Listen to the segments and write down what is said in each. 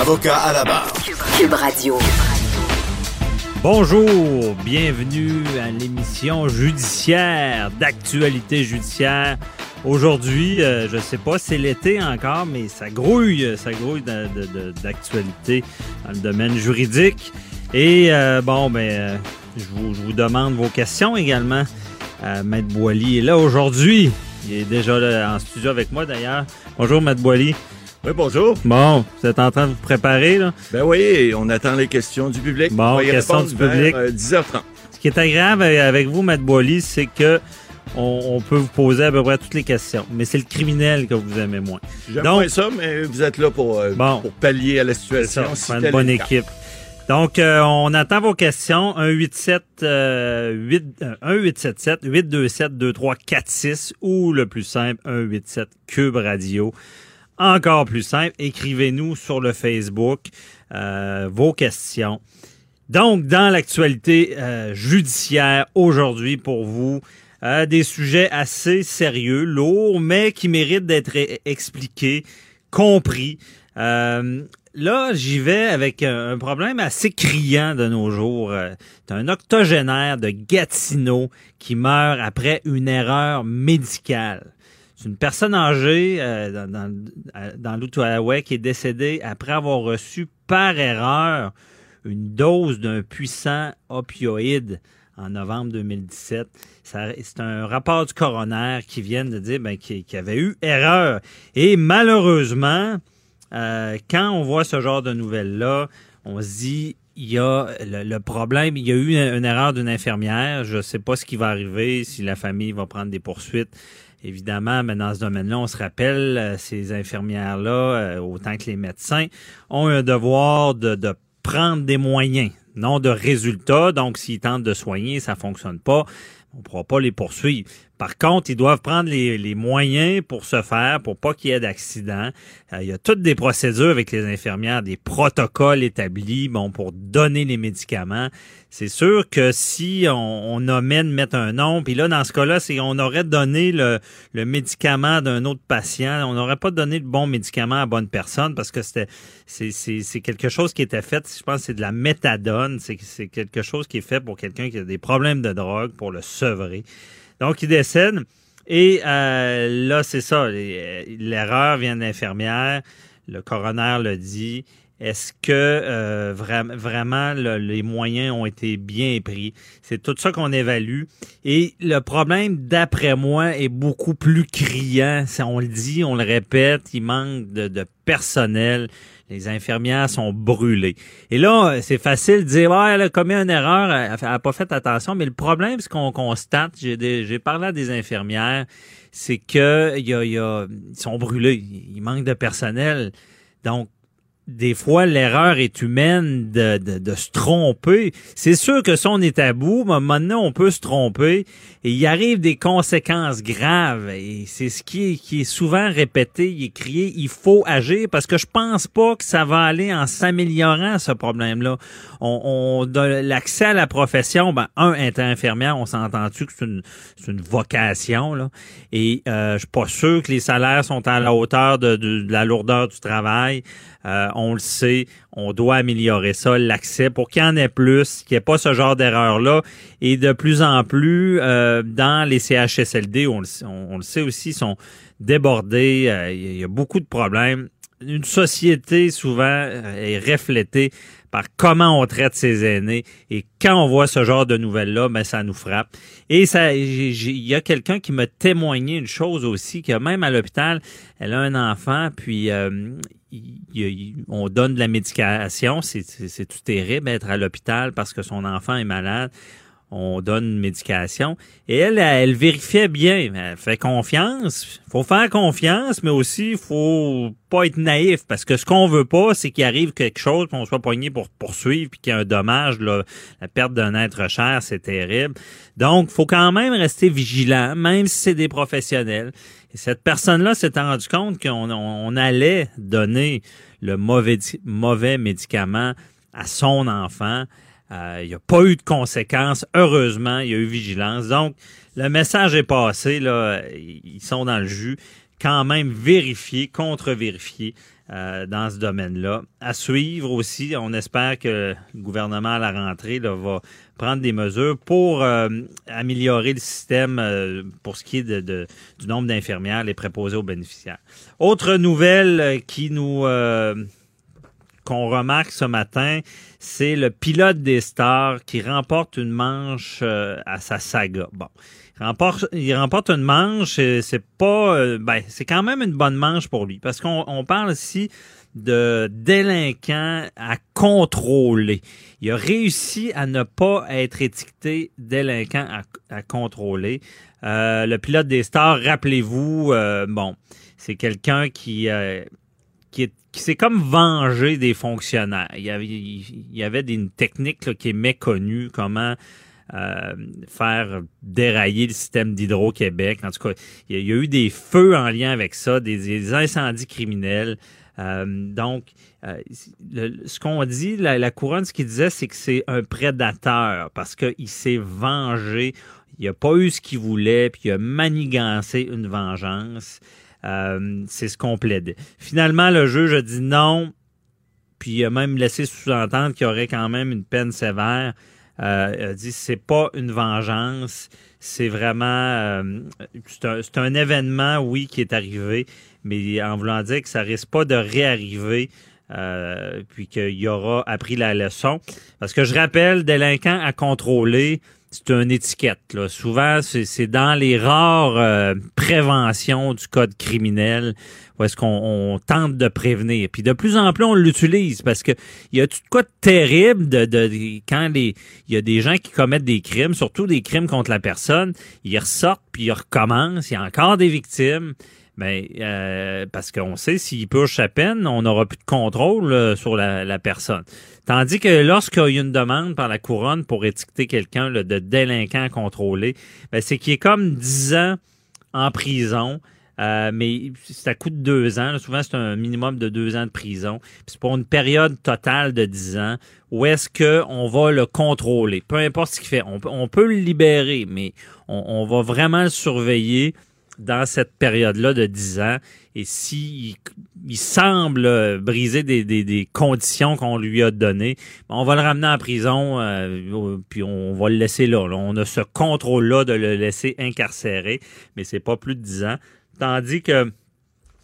Avocat à la barre. Cube Radio. Bonjour, bienvenue à l'émission judiciaire d'actualité judiciaire. Aujourd'hui, euh, je sais pas, c'est l'été encore, mais ça grouille, ça grouille d'actualité dans le domaine juridique. Et euh, bon, ben, euh, je, vous, je, vous, demande vos questions également. Maître Boily est là aujourd'hui. Il est déjà là en studio avec moi d'ailleurs. Bonjour, Maître Boily. Oui, bonjour. Bon, vous êtes en train de vous préparer, là? Ben oui, on attend les questions du public. Bon, questions du public. 10h30. Ce qui est agréable avec vous, Matt Boily, c'est que on, peut vous poser à peu près toutes les questions. Mais c'est le criminel que vous aimez moins. J'aime moins ça, mais vous êtes là pour, bon, pour pallier à la situation. C'est une bonne équipe. Donc, euh, on attend vos questions. 187 euh, 8, 1877 827 2346 ou le plus simple 187 Cube Radio encore plus simple, écrivez-nous sur le Facebook euh, vos questions. Donc, dans l'actualité euh, judiciaire aujourd'hui pour vous, euh, des sujets assez sérieux, lourds, mais qui méritent d'être expliqués, compris. là, j'y vais avec un problème assez criant de nos jours. C'est un octogénaire de Gatineau qui meurt après une erreur médicale. Une personne âgée euh, dans, dans, l'Outaouais qui est décédée après avoir reçu par erreur une dose d'un puissant opioïde en novembre 2017. C'est un rapport du coroner qui vient de dire ben, qu'il y avait eu erreur. Et malheureusement, euh, quand on voit ce genre de nouvelles-là, on se dit il y a le, problème, il y a eu une, une erreur d'une infirmière. Je ne sais pas ce qui va arriver, si la famille va prendre des poursuites. Évidemment, mais dans ce domaine-là, on se rappelle, euh, ces infirmières-là, euh, autant que les médecins, ont un devoir de, de prendre des moyens, non de résultats. Donc, s'ils tentent de soigner, ça fonctionne pas, on ne pourra pas les poursuivre. Par contre, ils doivent prendre les, moyens pour se faire, pour pas qu'il y ait d'accident. Euh, il y a toutes des procédures avec les infirmières, des protocoles établis, bon, pour donner les médicaments. C'est sûr que si on, on omet mettre un nom, puis là, dans ce cas-là, c'est on aurait donné le, le médicament d'un autre patient, on n'aurait pas donné le bon médicament à la bonne personne parce que c'était c'est quelque chose qui était fait, je pense c'est de la méthadone, c'est quelque chose qui est fait pour quelqu'un qui a des problèmes de drogue, pour le sevrer. Donc, il décède. Et euh, là, c'est ça. L'erreur vient de l'infirmière. Le coroner le dit. Est-ce que euh, vraiment les moyens ont été bien pris? C'est tout ça qu'on évalue. Et le problème, d'après moi, est beaucoup plus criant. On le dit, on le répète, il manque de personnel les infirmières sont brûlées. Et là, c'est facile de dire, ouais, elle a commis une erreur, elle n'a pas fait attention, mais le problème, ce qu'on constate, j'ai parlé à des infirmières, c'est que y a, ils sont brûlés, il manque de personnel. Donc, des fois, l'erreur est humaine de, de, se tromper. C'est sûr que si on est à bout, maintenant, on peut se tromper et il arrive des conséquences graves. Et c'est ce qui est, qui est souvent répété, est crié, il faut agir parce que je pense pas que ça va aller en s'améliorant, ce problème-là. On, on l'accès à la profession, ben, un, être infirmière, on s'entend-tu que c'est une, une vocation, là. Et euh, je suis pas sûr que les salaires sont à la hauteur de, la lourdeur du travail. Euh, on le sait, on doit améliorer ça, l'accès, pour qu'il y en ait plus, qu'il n'y ait pas ce genre d'erreur-là. Et de plus en plus, euh, dans les CHSLD, on, le sait aussi, sont débordés, euh, il y a beaucoup de problèmes. Une société, souvent, est reflétée par comment on traite ses aînés. Et quand on voit ce genre de nouvelles-là, ben, ça nous frappe. Et ça, il y a quelqu'un qui m'a témoigné une chose aussi, que même à l'hôpital, elle a un enfant, puis on donne de la médication, c'est tout terrible être à l'hôpital parce que son enfant est malade. On donne une médication. Et elle, elle, vérifiait bien. Elle fait confiance. faut faire confiance, mais aussi, faut pas être naïf. Parce que ce qu'on veut pas, c'est qu'il arrive quelque chose, qu'on soit poigné pour poursuivre, puis qu'il y ait un dommage. La perte d'un être cher, c'est terrible. Donc, faut quand même rester vigilant, même si c'est des professionnels. Et cette personne-là s'est rendu compte qu'on on allait donner le mauvais, mauvais médicament à son enfant. Euh, il n'y a pas eu de conséquences. Heureusement, il y a eu vigilance. Donc, le message est passé. Là, ils sont dans le jus. Quand même vérifier, contre-vérifier euh, dans ce domaine-là. À suivre aussi, on espère que le gouvernement à la rentrée là, va prendre des mesures pour euh, améliorer le système pour ce qui est de, du nombre d'infirmières, les préposés aux bénéficiaires. Autre nouvelle qui nous qu'on remarque ce matin, c'est le pilote des stars qui remporte une manche euh, à sa saga. Bon, il remporte, une manche, c'est pas, euh, ben, c'est quand même une bonne manche pour lui parce qu'on parle ici de délinquant à contrôler. Il a réussi à ne pas être étiqueté délinquant à, contrôler. Euh, le pilote des stars, rappelez-vous, bon, c'est quelqu'un qui qui, s'est comme vengé des fonctionnaires. Il y avait, il y avait une technique qui est méconnue, comment euh, faire dérailler le système d'Hydro-Québec. En tout cas, il y, a, eu des feux en lien avec ça, des, incendies criminels. Euh, donc, euh, ce qu'on dit, la, la, couronne, ce qu'il disait, c'est que c'est un prédateur parce qu'il s'est vengé. Il n'a pas eu ce qu'il voulait, puis il a manigancé une vengeance. Euh, c'est ce qu'on plaidait. Finalement, le juge a dit non, puis il a même laissé sous-entendre qu'il y aurait quand même une peine sévère. Euh, il a dit c'est pas une vengeance, c'est vraiment euh, c'est un, événement, oui, qui est arrivé, mais en voulant dire que ça risque pas de réarriver. puis qu'il y aura appris la leçon. Parce que je rappelle, délinquant à contrôler, c'est une étiquette. Là. Souvent, c'est dans les rares euh, préventions du code criminel où est-ce qu'on tente de prévenir. Puis de plus en plus, on l'utilise parce que il y a tout quoi de terrible de, de, quand les il y a des gens qui commettent des crimes, surtout des crimes contre la personne, ils ressortent puis ils recommencent. Il y a encore des victimes. Ben, euh, parce qu'on sait s'il purge sa peine, on n'aura plus de contrôle euh, sur la, personne. Tandis que lorsqu'il y a une demande par la couronne pour étiqueter quelqu'un de délinquant contrôlé, ben, c'est qu'il est comme 10 ans en prison. Euh, mais ça coûte deux ans. Souvent, c'est un minimum de deux ans de prison. C'est pour une période totale de dix ans où est-ce qu'on va le contrôler. Peu importe ce qu'il fait. On, peut le libérer, mais on, on va vraiment le surveiller dans cette période-là de 10 ans. Et s'il il semble briser des, conditions qu'on lui a données, on va le ramener en prison, euh, puis on va le laisser là, On a ce contrôle-là de le laisser incarcéré, mais c'est pas plus de 10 ans. Tandis que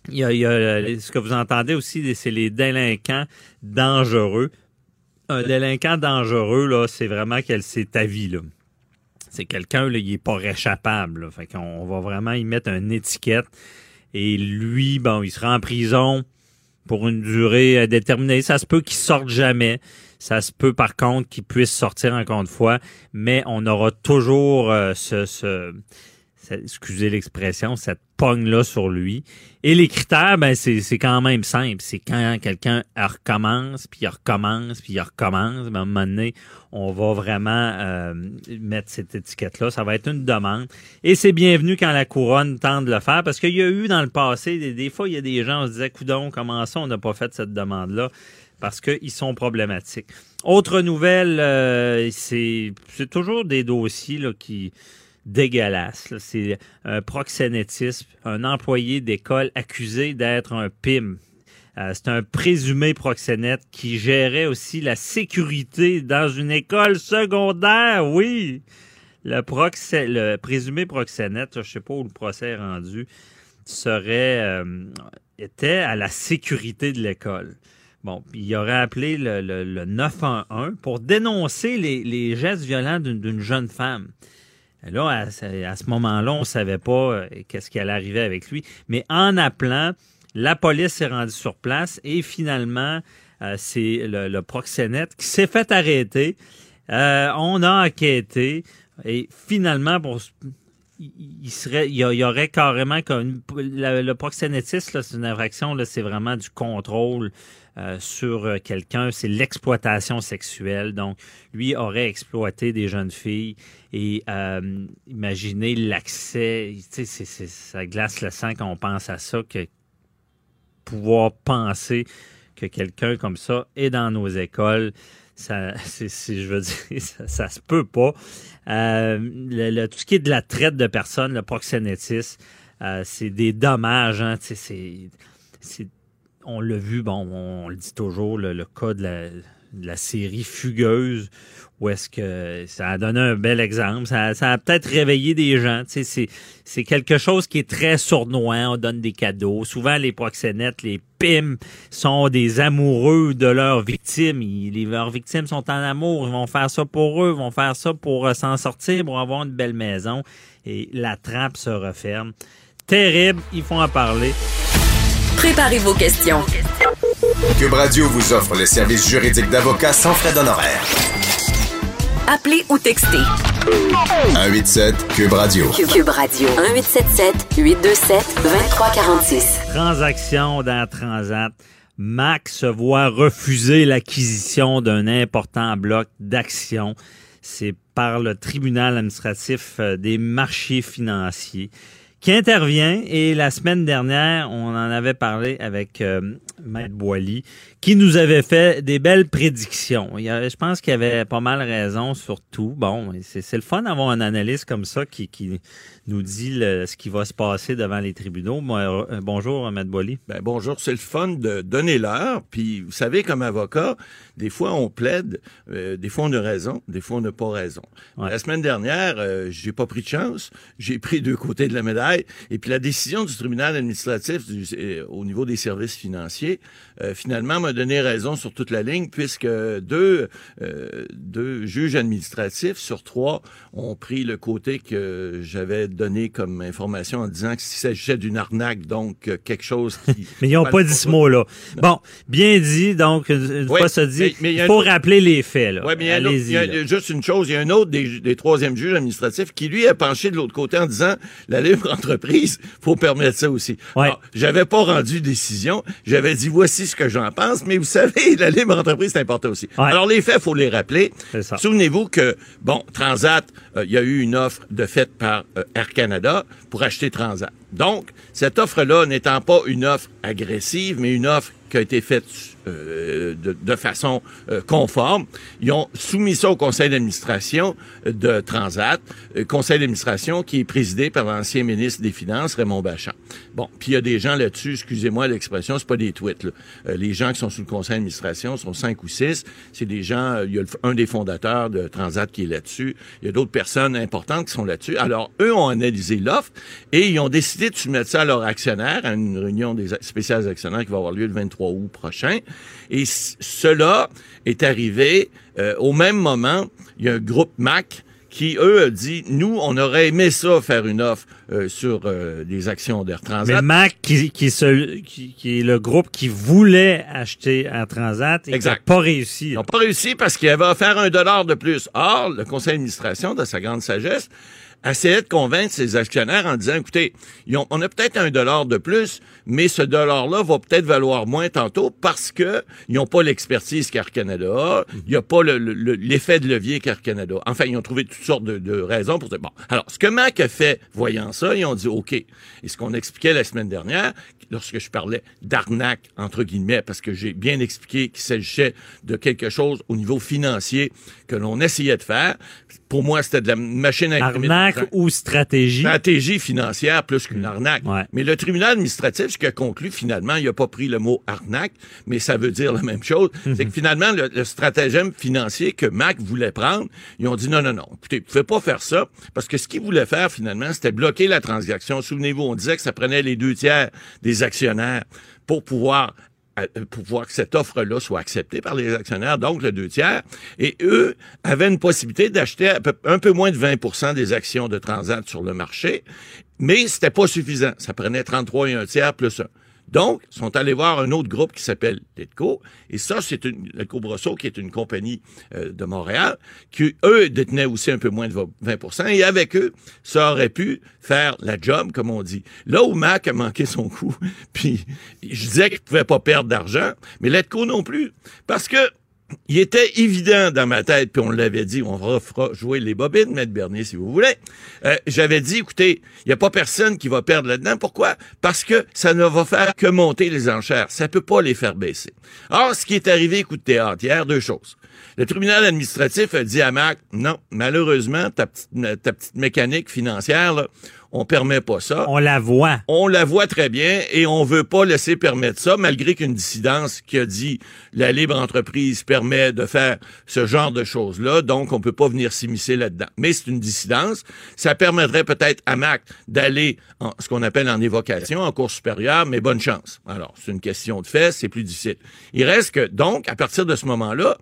il y, a, ce que vous entendez aussi, c'est les délinquants dangereux. Un délinquant dangereux, là, c'est vraiment qu'elle s'est ta vie, là c'est quelqu'un, il est pas réchappable. Fait qu'on va vraiment y mettre une étiquette. Et lui, bon, il sera en prison pour une durée euh, déterminée. Ça se peut qu'il sorte jamais. Ça se peut par contre qu'il puisse sortir encore une fois, mais on aura toujours euh, ce, ce, excusez l'expression, cette pogne-là sur lui. Et les critères, ben, c'est, quand même simple. C'est quand quelqu'un recommence, puis il recommence, puis il recommence. Ben, à un moment donné, on va vraiment euh, mettre cette étiquette-là. Ça va être une demande. Et c'est bienvenu quand la couronne tente de le faire, parce qu'il y a eu dans le passé, des, fois, il y a des gens qui se disaient, coudon, comment ça, on n'a pas fait cette demande-là? Parce qu'ils sont problématiques. Autre nouvelle, euh, c'est, c'est toujours des dossiers là, qui dégueulasse. C'est un proxénétisme, un employé d'école accusé d'être un PIM. Euh, c'est un présumé proxénète qui gérait aussi la sécurité dans une école secondaire, oui. Le, présumé proxénète, je ne sais pas où le procès est rendu, serait euh, était à la sécurité de l'école. Bon, il aurait appelé le, le, 911 pour dénoncer les gestes violents d'une jeune femme. Là, à, ce moment-là, on ne savait pas euh, qu'est-ce qui allait arriver avec lui. Mais en appelant, la police s'est rendue sur place et finalement, euh, c'est le, proxénète qui s'est fait arrêter. Euh, on a enquêté. Et finalement, pour il serait, il y, aurait carrément comme le proxénétisme, c'est une infraction, c'est vraiment du contrôle euh, sur euh, quelqu'un, c'est l'exploitation sexuelle. Donc, lui aurait exploité des jeunes filles et euh, imaginez l'accès, ça glace le sang quand on pense à ça, que pouvoir penser que quelqu'un comme ça est dans nos écoles, ça, je veux dire, ça, se peut pas. Tout ce qui est de la traite de personnes, le proxénétisme, c'est des dommages. Hein, on l'a vu, bon, on, le dit toujours, le, cas de la, série Fugueuse, où est-ce que ça a donné un bel exemple. Ça, a peut-être réveillé des gens. C'est, quelque chose qui est très sournois. On donne des cadeaux. Souvent, les proxénètes, les PIM, sont des amoureux de leurs victimes. les, leurs victimes sont en amour. Ils vont faire ça pour eux. Ils vont faire ça pour euh, s'en sortir, pour avoir une belle maison. Et la trappe se referme. Terrible. Ils font en parler. Préparez vos questions. Cube Radio vous offre les services juridiques d'avocats sans frais d'honoraires. Appelez ou textez. 187 Cube Radio. Cube Radio. 1877 827 2346. Transaction dans Transat. Max se voit refuser l'acquisition d'un important bloc d'actions. C'est par le tribunal administratif euh, des marchés financiers qui intervient. Et la semaine dernière, on en avait parlé avec euh, Maître Boily, qui nous avait fait des belles prédictions. Il y je pense qu'il avait pas mal raison sur tout. Bon, c'est le fun d'avoir un analyste comme ça qui, qui nous dit ce qui va se passer devant les tribunaux. Euh, bonjour, Maître Boily. Ben, bonjour, c'est le fun de donner l'heure. Puis, vous savez, comme avocat, des fois, on plaide, euh, des fois, on a raison, des fois, on n'a pas raison. La semaine dernière, euh, j'ai pas pris de chance. J'ai pris deux côtés de la médaille. Et puis, la décision du tribunal administratif au niveau des services financiers, finalement, m'a donné raison sur toute la ligne, puisque deux, deux juges administratifs sur trois ont pris le côté que j'avais donné comme information en disant qu'il s'agissait d'une arnaque, donc euh, quelque chose qui... mais ils n'ont pas dit ce mot-là. Bon, bien dit, donc, une fois ça dit, il faut rappeler les faits. Là. Oui, mais il y, a, juste une chose, il y a un autre des, des troisièmes juges administratifs qui, lui, a penché de l'autre côté en disant, la libre entreprise, faut permettre ça aussi. Ouais. J'avais pas rendu décision, j'avais dit, voici ce que j'en pense, mais vous savez, la libre entreprise, c'est important aussi. Alors, les faits, faut les rappeler. Souvenez-vous que, bon, Transat, euh, il y a eu une offre de fait par euh, Air Canada pour acheter Transat. Donc, cette offre-là n'étant pas une offre agressive, mais une offre qui a été faite euh, de, façon euh, conforme. Ils ont soumis ça au conseil d'administration de Transat, euh, conseil d'administration qui est présidé par l'ancien ministre des Finances, Raymond Bachand. Bon, puis il y a des gens là-dessus, excusez-moi l'expression, c'est pas des tweets. Là. les gens qui sont sous le conseil d'administration sont cinq ou six. C'est des gens, il y a un des fondateurs de Transat qui est là-dessus. Il y a d'autres personnes importantes qui sont là-dessus. Alors, eux ont analysé l'offre et ils ont décidé de soumettre ça à leurs actionnaires, à une réunion des spéciales actionnaires qui va avoir lieu le 23 août prochain. Et cela est arrivé euh, au même moment. Il y a un groupe Mac qui, eux, a dit, nous, on aurait aimé ça, faire une offre euh, sur euh, des actions d'Air Transat. Mais Mac, qui, qui, est le groupe qui voulait acheter Air Transat, et n'a pas réussi. Ils n'ont pas réussi parce qu'il avait offert un dollar de plus. Or, le conseil d'administration, de sa grande sagesse, essayait de convaincre ses actionnaires en disant, écoutez, on a peut-être un dollar de plus, mais ce dollar-là va peut-être valoir moins tantôt parce que ils n'ont pas l'expertise qu'Air Canada a, il n'y a pas l'effet de levier qu'Air Canada. Enfin, ils ont trouvé toutes sortes de, raisons pour dire, bon, alors, ce que Mac a fait, voyant ça, ils ont dit, OK. Et ce qu'on expliquait la semaine dernière, lorsque je parlais d'arnaque, entre guillemets, parce que j'ai bien expliqué qu'il s'agissait de quelque chose au niveau financier que l'on essayait de faire. Pour moi, c'était de la machine à Arnaque ou stratégie? Stratégie financière plus qu'une arnaque. Mais le tribunal administratif, ce qui a conclu, finalement, il n'a pas pris le mot arnaque, mais ça veut dire la même chose. C'est que finalement, le, stratagème financier que Mac voulait prendre, ils ont dit non, non, non, écoutez, vous ne pouvez pas faire ça, parce que ce qu'ils voulaient faire, finalement, c'était bloquer la transaction. Souvenez-vous, on disait que ça prenait les deux tiers des actionnaires pour pouvoir euh, pour pouvoir que cette offre-là soit acceptée par les actionnaires, donc le deux tiers. Et eux avaient une possibilité d'acheter un peu moins de 20% des actions de Transat sur le marché, mais c'était pas suffisant. Ça prenait 33 et un tiers plus un. Donc, ils sont allés voir un autre groupe qui s'appelle Letco. Et ça, c'est une, Letco Brosseau, qui est une compagnie euh, de Montréal, qui, eux, détenaient aussi un peu moins de 20% Et avec eux, ça aurait pu faire la job, comme on dit. Là où Mac a manqué son coup, puis je disais qu'il pouvait pas perdre d'argent, mais Letco non plus. Parce que il était évident dans ma tête, puis on l'avait dit, on refera jouer les bobines, Maître Bernier, si vous voulez. Euh, j'avais dit, écoutez, il n'y a pas personne qui va perdre là-dedans. Pourquoi? Parce que ça ne va faire que monter les enchères. Ça peut pas les faire baisser. Or, ce qui est arrivé, coup de théâtre, hier, deux choses. Le tribunal administratif a dit à Mac, non, malheureusement, ta petite, ta petite mécanique financière, là, on permet pas ça. On la voit. On la voit très bien et on veut pas laisser permettre ça, malgré qu'une dissidence qui a dit la libre entreprise permet de faire ce genre de choses-là, donc on peut pas venir s'immiscer là-dedans. Mais c'est une dissidence. Ça permettrait peut-être à Mac d'aller en ce qu'on appelle en évocation, en cours supérieur, mais bonne chance. Alors, c'est une question de fait, c'est plus difficile. Il reste que, donc, à partir de ce moment-là,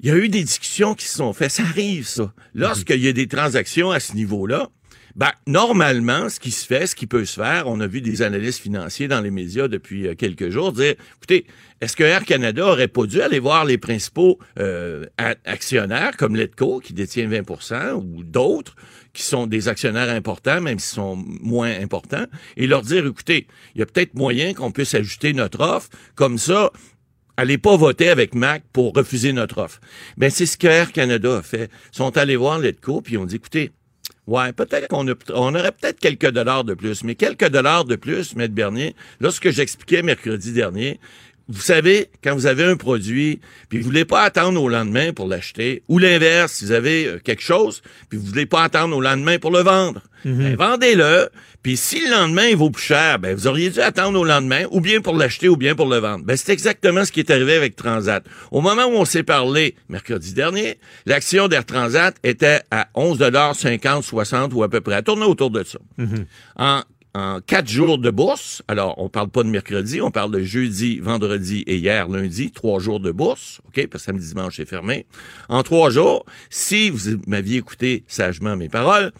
il y a eu des discussions qui se sont faites. Ça arrive, ça. Lorsqu'il y a des transactions à ce niveau-là, ben, normalement, ce qui se fait, ce qui peut se faire, on a vu des analystes financiers dans les médias depuis euh, quelques jours dire, écoutez, est-ce que Air Canada aurait pas dû aller voir les principaux euh, actionnaires comme Letco, qui détient 20% ou d'autres, qui sont des actionnaires importants, même s'ils sont moins importants, et leur dire, écoutez, il y a peut-être moyen qu'on puisse ajouter notre offre, comme ça, allez pas voter avec Mac pour refuser notre offre. Ben, c'est ce que Air Canada a fait. Ils sont allés voir Letco, puis ils ont dit, écoutez, Ouais, peut-être qu'on on aurait peut-être quelques dollars de plus, mais quelques dollars de plus, Maître Bernier, lorsque j'expliquais mercredi dernier, vous savez, quand vous avez un produit, puis vous voulez pas attendre au lendemain pour l'acheter, ou l'inverse, si vous avez euh, quelque chose, puis vous voulez pas attendre au lendemain pour le vendre, mhm. ben, vendez-le, puis si le lendemain il vaut plus cher, ben vous auriez dû attendre au lendemain, ou bien pour l'acheter, ou bien pour le vendre. Ben c'est exactement ce qui est arrivé avec Transat. Au moment où on s'est parlé, mercredi dernier, l'action d'Air Transat était à 11,50 60 ou à peu près, elle tournait autour de ça. En en quatre jours de bourse. Alors, on parle pas de mercredi, on parle de jeudi, vendredi et hier, lundi, trois jours de bourse. OK? Parce que samedi, dimanche, c'est fermé. En trois jours, si vous m'aviez écouté sagement mes paroles,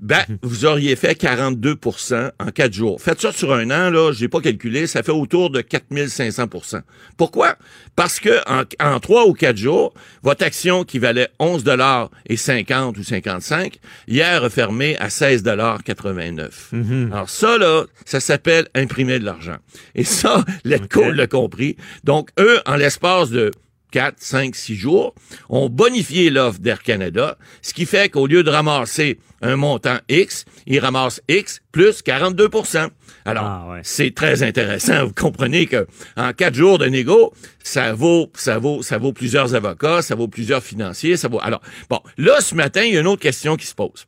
ben, vous auriez fait 42% en quatre jours. Faites ça sur un an, là, j'ai pas calculé, ça fait autour de 4500% Pourquoi? Parce que en, trois ou quatre jours, votre action qui valait 11 dollars et 50 ou 55, hier a fermé à 16 dollars 89. Mm-hmm. Alors ça, là, ça s'appelle imprimer de l'argent. Et ça, l'ECO l'a compris. Donc, eux, en l'espace de 4, 5, 6 jours, ont bonifié l'offre d'Air Canada, ce qui fait qu'au lieu de ramasser un montant X, ils ramassent X plus 42% Alors, ah, c'est très intéressant. Vous comprenez que en quatre jours de négo, ça vaut, ça vaut, ça vaut plusieurs avocats, ça vaut plusieurs financiers, ça vaut. Alors, bon, là, ce matin, il y a une autre question qui se pose.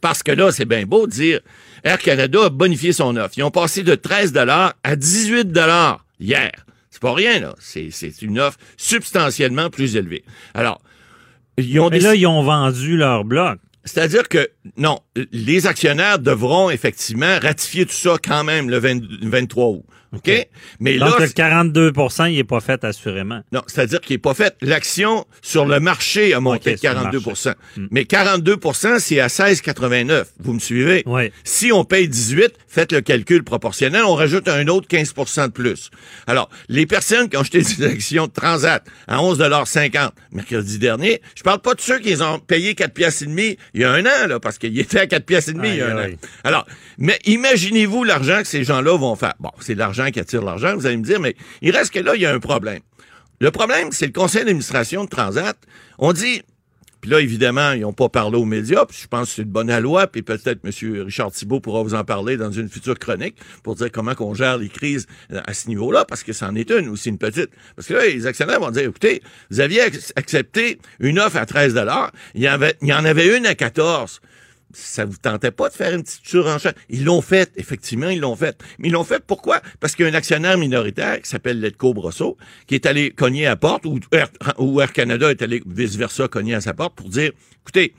Parce que là, c'est bien beau de dire Air Canada a bonifié son offre. Ils ont passé de 13 dollars à 18 dollars hier. C'est pas rien, là. C'est, une offre substantiellement plus élevée. Alors, ils ont Mais là, ils ont vendu leur bloc. C'est-à-dire que, non, les actionnaires devront effectivement ratifier tout ça quand même le 23 août. OK? Mais Donc, le 42% il n'est pas fait assurément. Non, c'est-à-dire qu'il n'est pas fait. L'action sur le marché a monté de 42% hmm. Mais 42% c'est à 16,89. Vous me suivez? Oui. Si on paye 18, faites le calcul proportionnel, on rajoute un autre 15% de plus. Alors, les personnes qui ont acheté des actions de Transat à 11,50 mercredi dernier, je parle pas de ceux qui ont payé 4 piastres et demi il y a un an, là, parce qu'il était à 4 piastres et demi il y a un an. Alors, mais imaginez-vous l'argent que ces gens-là vont faire. Bon, c'est l'argent qui attire l'argent. Vous allez me dire, mais il reste que là, il y a un problème. Le problème, c'est le conseil d'administration de Transat. On dit, puis là, évidemment, ils n'ont pas parlé aux médias, puis je pense que c'est une bonne loi, puis peut-être M. Richard Thibault pourra vous en parler dans une future chronique pour dire comment qu'on gère les crises à ce niveau-là, parce que c'en est une aussi, une petite. Parce que là, les actionnaires vont dire, écoutez, vous aviez accepté une offre à 13 il y, avait, il y en avait une à 14 ça vous tentait pas de faire une petite surenchère? Ils l'ont fait, effectivement, ils l'ont fait. Mais ils l'ont fait pourquoi? Parce qu'il y a un actionnaire minoritaire qui s'appelle Letco Brosseau, qui est allé cogner à porte, ou Air, Canada est allé vice-versa cogner à sa porte pour dire, écoutez,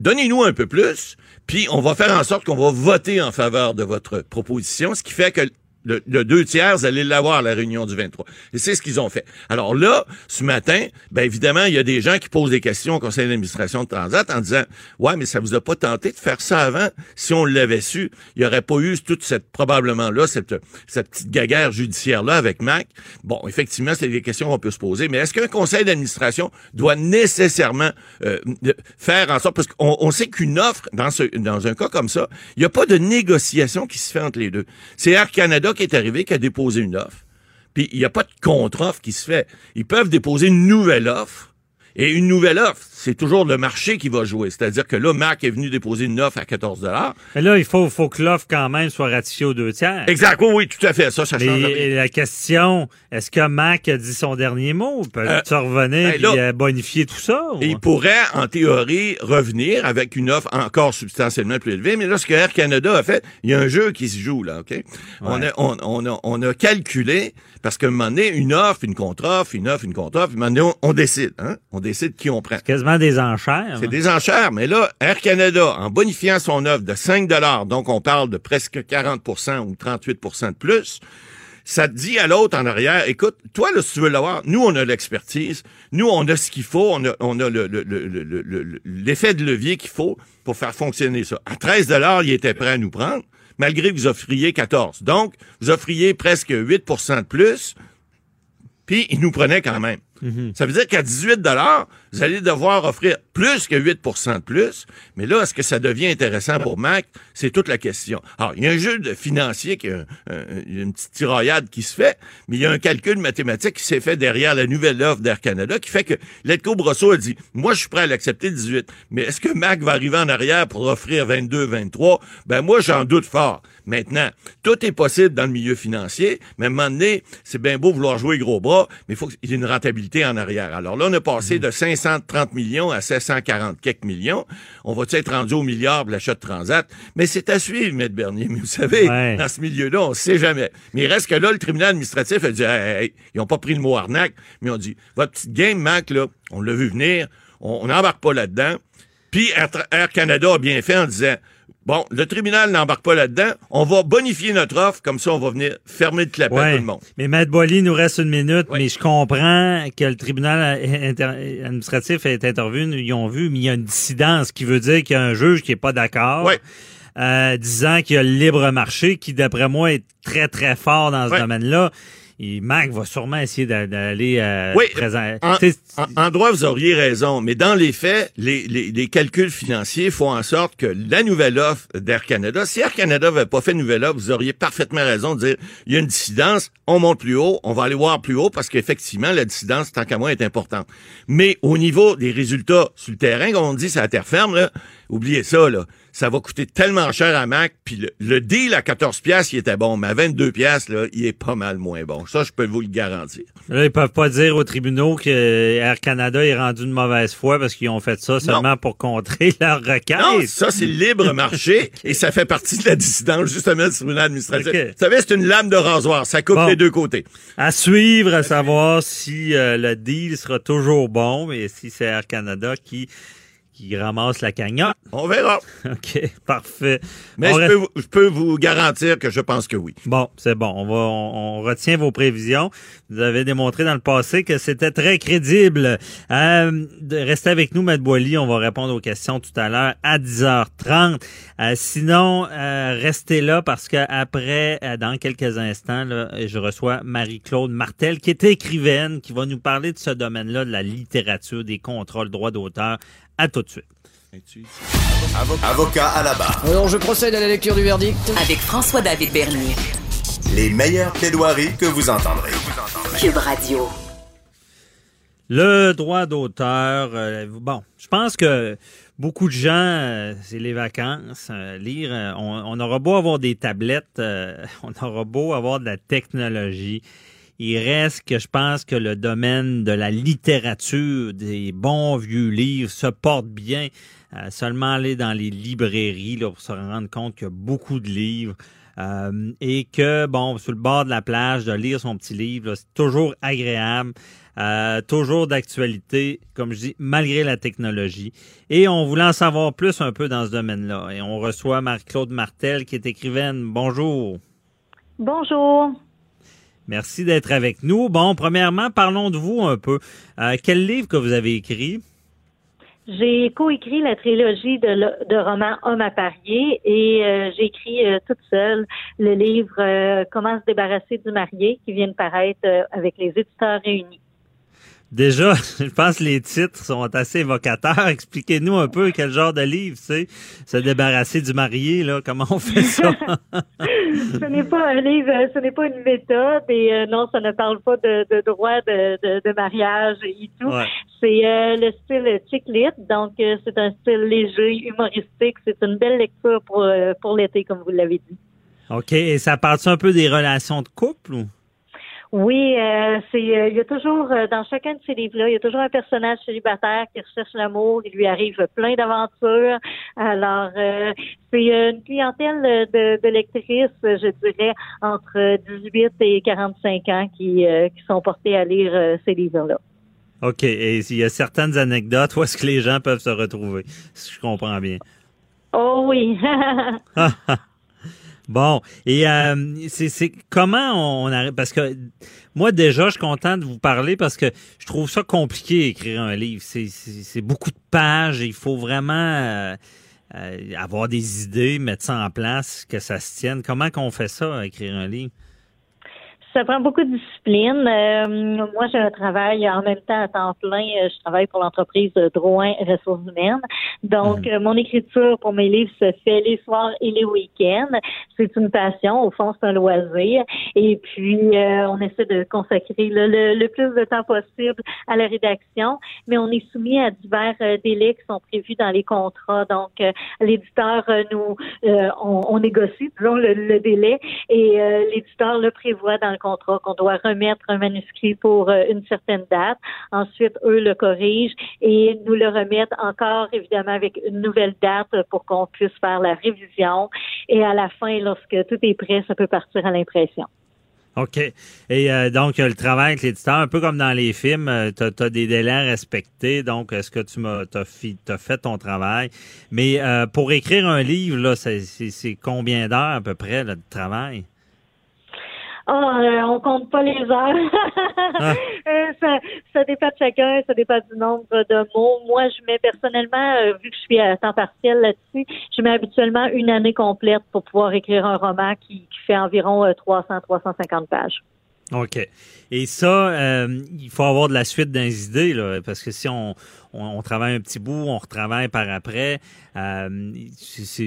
donnez-nous un peu plus, puis on va faire en sorte qu'on va voter en faveur de votre proposition, ce qui fait que le, deux tiers, allez l'avoir la réunion du 23. Et c'est ce qu'ils ont fait. Alors là, ce matin, ben évidemment, il y a des gens qui posent des questions au conseil d'administration de Transat en disant, ouais, mais ça vous a pas tenté de faire ça avant? Si on l'avait su, il y aurait pas eu toute cette, probablement là, cette, cette petite gaguerre judiciaire-là avec Mac. Bon, effectivement, c'est des questions qu'on peut se poser, mais est-ce qu'un conseil d'administration doit nécessairement euh, faire en sorte, parce qu'on on sait qu'une offre, dans, ce, dans un cas comme ça, il n'y a pas de négociation qui se fait entre les deux. C'est Air Canada qui est arrivé, qui a déposé une offre. Puis il n'y a pas de contre-offre qui se fait. Ils peuvent déposer une nouvelle offre et une nouvelle offre, c'est toujours le marché qui va jouer. C'est-à-dire que là, Mac est venu déposer une offre à 14 Mais là, il faut, faut que l'offre quand même soit ratifiée aux deux tiers. Exact. Oui, tout à fait. Ça, ça change. Et la question, est-ce que Mac a dit son dernier mot? Peut-il euh, revenir ben et bonifier tout ça? Il pourrait, en théorie, revenir avec une offre encore substantiellement plus élevée. Mais là, ce que Air Canada a fait, il y a un jeu qui se joue, là, OK? On, a, on, on, a, on a calculé, parce qu'à un moment donné, une offre, une contre-offre, une offre, une contre-offre, à un moment donné, on, décide, hein? On décide qui on prend. C'est des enchères. C'est des enchères, mais là, Air Canada, en bonifiant son offre de 5 donc on parle de presque 40% ou 38% de plus, ça te dit à l'autre en arrière, écoute, toi, là, si tu veux l'avoir, nous, on a l'expertise, nous, on a ce qu'il faut, on a, on a l'effet de levier qu'il faut pour faire fonctionner ça. À 13 il était prêt à nous prendre, malgré que vous offriez 14. Donc, vous offriez presque 8% de plus, puis il nous prenait quand même. Ça veut dire qu'à 18 vous allez devoir offrir plus que 8% de plus. Mais là, est-ce que ça devient intéressant pour Mac? C'est toute la question. Alors, il y a un jeu de financier, qui a une petite tiraillade qui se fait, mais il y a un calcul mathématique qui s'est fait derrière la nouvelle offre d'Air Canada qui fait que Letco Brosseau a dit, moi, je suis prêt à l'accepter 18, mais est-ce que Mac va arriver en arrière pour offrir 22, 23? Ben, moi, j'en doute fort. Maintenant, tout est possible dans le milieu financier, mais à un moment donné, c'est bien beau vouloir jouer gros bras, mais il faut qu'il y ait une rentabilité en arrière. Alors là, on a passé de 530 millions à 740 quelques millions. On va être rendu au milliard de l'achat de Transat? Mais c'est à suivre, M. Bernier. Mais vous savez, dans ce milieu-là, on ne sait jamais. Mais il reste que là, le tribunal administratif a dit, hey, ils n'ont pas pris le mot arnaque, mais on dit, votre petite game, Mac, là, on l'a vu venir, on n'embarque pas là-dedans. Puis Air Canada a bien fait en disant, Bon, le tribunal n'embarque pas là-dedans. On va bonifier notre offre, comme ça, on va venir fermer le clapet à tout le monde. Mais Maître Boily, nous reste une minute, mais je comprends que le tribunal administratif est intervenu, ils ont vu, mais il y a une dissidence qui veut dire qu'il y a un juge qui est pas d'accord. Euh, disant qu'il y a le libre marché, qui, d'après moi, est très, très fort dans ce domaine-là. Et Mac va sûrement essayer d'aller euh, oui, En, droit, vous auriez raison, mais dans les faits, les, les, les, calculs financiers font en sorte que la nouvelle offre d'Air Canada, si Air Canada n'avait pas fait une nouvelle offre, vous auriez parfaitement raison de dire il y a une dissidence, on monte plus haut, on va aller voir plus haut parce qu'effectivement, la dissidence, tant qu'à moi, est importante. Mais au niveau des résultats sur le terrain, comme on dit, c'est la terre ferme, là, oubliez ça, là ça va coûter tellement cher à Mac. Puis le, deal à 14 pièces, il était bon, mais à 22 pièces là, il est pas mal moins bon. Ça, je peux vous le garantir. Là, ils peuvent pas dire aux tribunaux que Air Canada est rendu une mauvaise foi parce qu'ils ont fait ça seulement pour contrer leur requête. Non, ça, c'est le libre marché et ça fait partie de la dissidence, justement, du tribunal administratif. Vous savez, c'est une lame de rasoir. Ça coupe les deux côtés. À suivre, à savoir si euh, le deal sera toujours bon, mais si c'est Air Canada qui qui ramasse la cagnotte. On verra. OK, parfait. Mais je, peux, vous garantir que je pense que oui. Bon, c'est bon. On va, on, retient vos prévisions. Vous avez démontré dans le passé que c'était très crédible. Euh, restez avec nous, Matt Boily. On va répondre aux questions tout à l'heure à 10h30. Euh, sinon, euh, restez là parce que après, euh, dans quelques instants, là, je reçois Marie-Claude Martel, qui est écrivaine, qui va nous parler de ce domaine-là, de la littérature, des contrôles, droits d'auteur à tout de suite. Avocat à la barre. Alors je procède à la lecture du verdict. Avec François-David Bernier. Les meilleures plaidoiries que vous entendrez. Cube Radio. Le droit d'auteur, euh, bon, je pense que beaucoup de gens, euh, c'est les vacances, euh, lire, on, on, aura beau avoir des tablettes, on aura beau avoir de la technologie. Il reste que je pense que le domaine de la littérature, des bons vieux livres, se porte bien. Euh, seulement aller dans les librairies là, pour se rendre compte qu'il y a beaucoup de livres. Euh, et que, bon, sur le bord de la plage, de lire son petit livre, c'est toujours agréable, euh, toujours d'actualité, comme je dis, malgré la technologie. Et on voulait en savoir plus un peu dans ce domaine-là. Et on reçoit Marie-Claude Martel, qui est écrivaine. Bonjour. Bonjour. Merci d'être avec nous. Bon, premièrement, parlons de vous un peu. Euh, quel livre que vous avez écrit? J'ai coécrit la trilogie de, romans Homme à parier et euh, j'ai écrit euh, toute seule le livre Comment se débarrasser du marié qui vient de paraître avec les éditeurs réunis. Déjà, je pense que les titres sont assez évocateurs. Expliquez-nous un peu quel genre de livre c'est. Se débarrasser du marié, là, comment on fait ça? ce n'est pas un livre, ce n'est pas une méthode et euh, non, ça ne parle pas de, de droit de, de, mariage et tout. C'est euh, le style chick lit, donc euh, c'est un style léger, humoristique. C'est une belle lecture pour, pour l'été, comme vous l'avez dit. OK. Et ça parle un peu des relations de couple ou? Oui, euh, c'est euh, il y a toujours euh, dans chacun de ces livres-là, il y a toujours un personnage célibataire qui recherche l'amour, il lui arrive plein d'aventures. Alors c'est une clientèle de, de lectrices, je dirais entre 18 et 45 ans qui qui sont portées à lire ces livres-là. OK, et il y a certaines anecdotes où est-ce que les gens peuvent se retrouver, si je comprends bien? Oh oui. Bon, et euh, c'est comment on arrive parce que moi déjà je suis content de vous parler parce que je trouve ça compliqué écrire un livre. C'est beaucoup de pages, il faut vraiment euh, euh, avoir des idées, mettre ça en place, que ça se tienne. Comment qu'on fait ça écrire un livre? Ça prend beaucoup de discipline. Euh, moi, j'ai un travail en même temps à temps plein. Euh, je travaille pour l'entreprise Drouin Ressources humaines. Donc, mhm. euh, mon écriture pour mes livres se fait les soirs et les week-ends. C'est une passion. Au fond, c'est un loisir. Et puis, on essaie de consacrer le, plus de temps possible à la rédaction. Mais on est soumis à divers délais qui sont prévus dans les contrats. Donc, l'éditeur nous, on, on, négocie, disons, le, le délai et l'éditeur le prévoit dans le qu'on doit remettre un manuscrit pour euh, une certaine date. Ensuite, eux le corrigent et nous le remettent encore, évidemment, avec une nouvelle date pour qu'on puisse faire la révision. Et à la fin, lorsque tout est prêt, ça peut partir à l'impression. OK. Et euh, donc, le travail avec l'éditeur, un peu comme dans les films, euh, tu as, des délais à respecter. Donc, est-ce que tu m'as as, fait ton travail? Mais pour écrire un livre, c'est combien d'heures à peu près de travail? Ah, euh, on compte pas les heures. Ah. Euh, ça, ça dépend de chacun, ça dépend du nombre de mots. Moi, je mets personnellement, euh, vu que je suis à temps partiel là-dessus, je mets habituellement une année complète pour pouvoir écrire un roman qui, qui fait environ 300-350 pages. OK. Et ça, euh, il faut avoir de la suite dans les idées, là, parce que si on, on, travaille un petit bout, on retravaille par après, euh,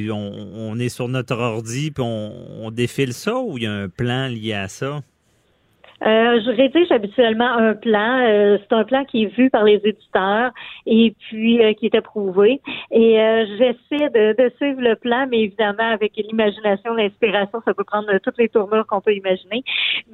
on, on, est sur notre ordi, puis on, on défile ça, ou il y a un plan lié à ça? Euh, je rédige habituellement un plan. Euh, c'est un plan qui est vu par les éditeurs et puis euh, qui est approuvé. Et euh, j'essaie de, de, suivre le plan, mais évidemment avec l'imagination, l'inspiration, ça peut prendre toutes les tournures qu'on peut imaginer.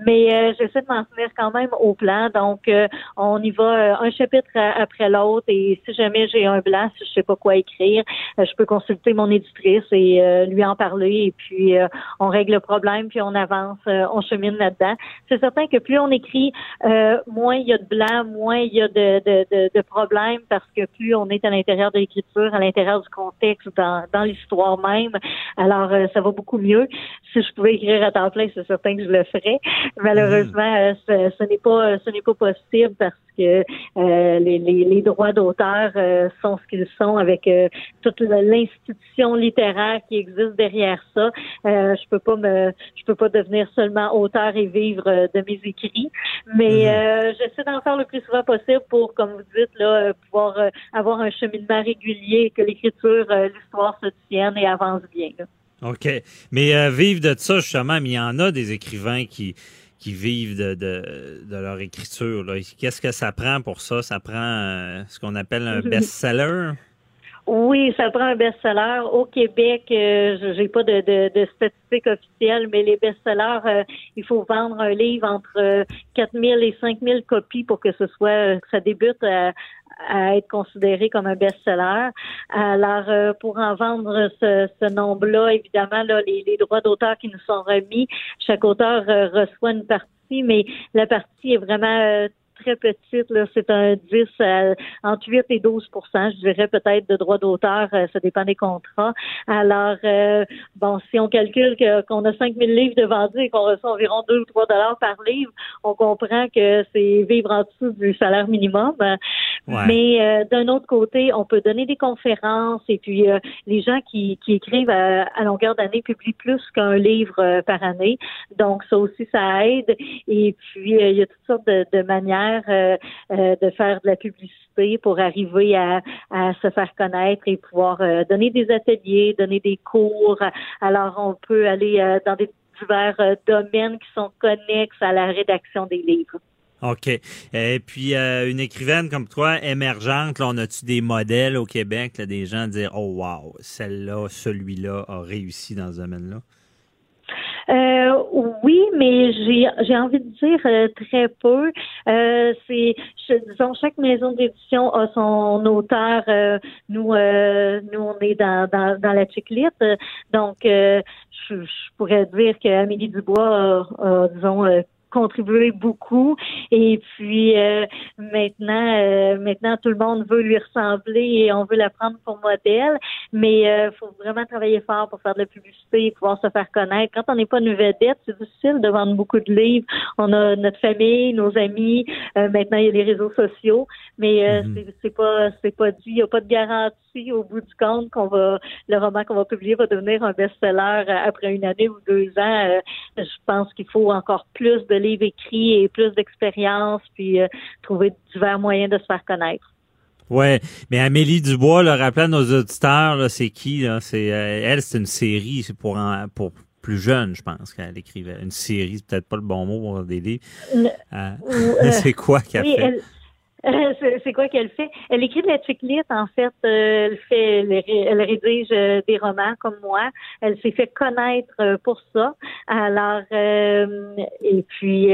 Mais j'essaie de m'en tenir quand même au plan. Donc on y va un chapitre après l'autre. Et si jamais j'ai un blanc, si je sais pas quoi écrire, je peux consulter mon éditrice et lui en parler. Et puis on règle le problème, puis on avance, on chemine là-dedans. C'est certain que plus on écrit, euh, moins il y a de blanc, moins il y a de, de, de, problèmes parce que plus on est à l'intérieur de l'écriture, à l'intérieur du contexte, dans, dans l'histoire même. Alors, euh, ça va beaucoup mieux. Si je pouvais écrire à temps plein, c'est certain que je le ferais. Malheureusement, euh, ce, ce n'est pas ce n'est pas possible parce que euh, les, les, droits d'auteur euh, sont ce qu'ils sont avec euh, toute l'institution littéraire qui existe derrière ça. je peux pas me, je peux pas devenir seulement auteur et vivre de mes écrits, mais mhm. j'essaie d'en faire le plus souvent possible pour, comme vous dites, là, pouvoir avoir un cheminement régulier, que l'écriture, l'histoire se tienne et avance bien. OK. Mais vivre de ça, justement, mais il y en a des écrivains qui qui vivent de, de, de leur écriture. Qu'est-ce que ça prend pour ça? Ça prend euh, ce qu'on appelle un best-seller? Oui, ça prend un best-seller. Au Québec, euh, j'ai pas de, de, de, statistiques officielles, mais les best-sellers, euh, il faut vendre un livre entre 4000 et 5000 copies pour que ce soit, que ça débute à, à être considéré comme un best-seller. Alors, pour en vendre ce, ce nombre-là, évidemment, là, les, les droits d'auteur qui nous sont remis, chaque auteur reçoit une partie, mais la partie est vraiment très petite. Là, c'est un 10 entre 8 et 12% je dirais peut-être de droits d'auteur. ça dépend des contrats. Alors, bon, si on calcule qu'on a 5000 livres de vendus et qu'on reçoit environ 2 ou 3 dollars par livre, on comprend que c'est vivre en dessous du salaire minimum. Mais d'un autre côté, on peut donner des conférences et puis les gens qui, qui écrivent à, longueur d'année publient plus qu'un livre par année. Donc, ça aussi, ça aide. Et puis, il y a toutes sortes de, manières de faire de la publicité pour arriver à, à se faire connaître et pouvoir donner des ateliers, donner des cours. Alors, on peut aller dans des divers domaines qui sont connexes à la rédaction des livres. OK. Et puis, euh, une écrivaine comme toi, émergente, là, on a-tu des modèles au Québec, des gens dire Oh, wow, celle-là, celui-là a réussi dans ce domaine-là? Euh, oui, mais j'ai j'ai envie de dire euh, très peu. C'est disons chaque maison d'édition a son auteur. Nous nous on est dans dans, la checklist, donc je, pourrais dire qu'Amélie Dubois a, disons contribué beaucoup. Et puis euh, maintenant, euh, maintenant tout le monde veut lui ressembler et on veut la prendre pour modèle. Mais il euh, faut vraiment travailler fort pour faire de la publicité et pouvoir se faire connaître. Quand on n'est pas une vedette, c'est difficile de vendre beaucoup de livres. On a notre famille, nos amis. maintenant, il y a les réseaux sociaux, mais mm-hmm. c'est pas c'est pas dit. Il n'y a pas de garantie au bout du compte qu'on va le roman qu'on va publier va devenir un best-seller après une année ou deux ans. je pense qu'il faut encore plus de livres écrits et plus d'expérience, puis euh, trouver divers moyens de se faire connaître. Ouais, mais Amélie Dubois, le rappeler à nos auditeurs, c'est qui C'est euh, elle, c'est une série, c'est pour pour plus jeune, je pense qu'elle écrivait une série, c'est peut-être pas le bon mot pour des livres. Euh, c'est quoi qu'elle fait? c'est quoi qu'elle fait? Elle écrit de la checklist, en fait. Euh, elle fait, elle, rédige euh, des romans comme moi. Elle s'est fait connaître euh, pour ça. Alors, et puis,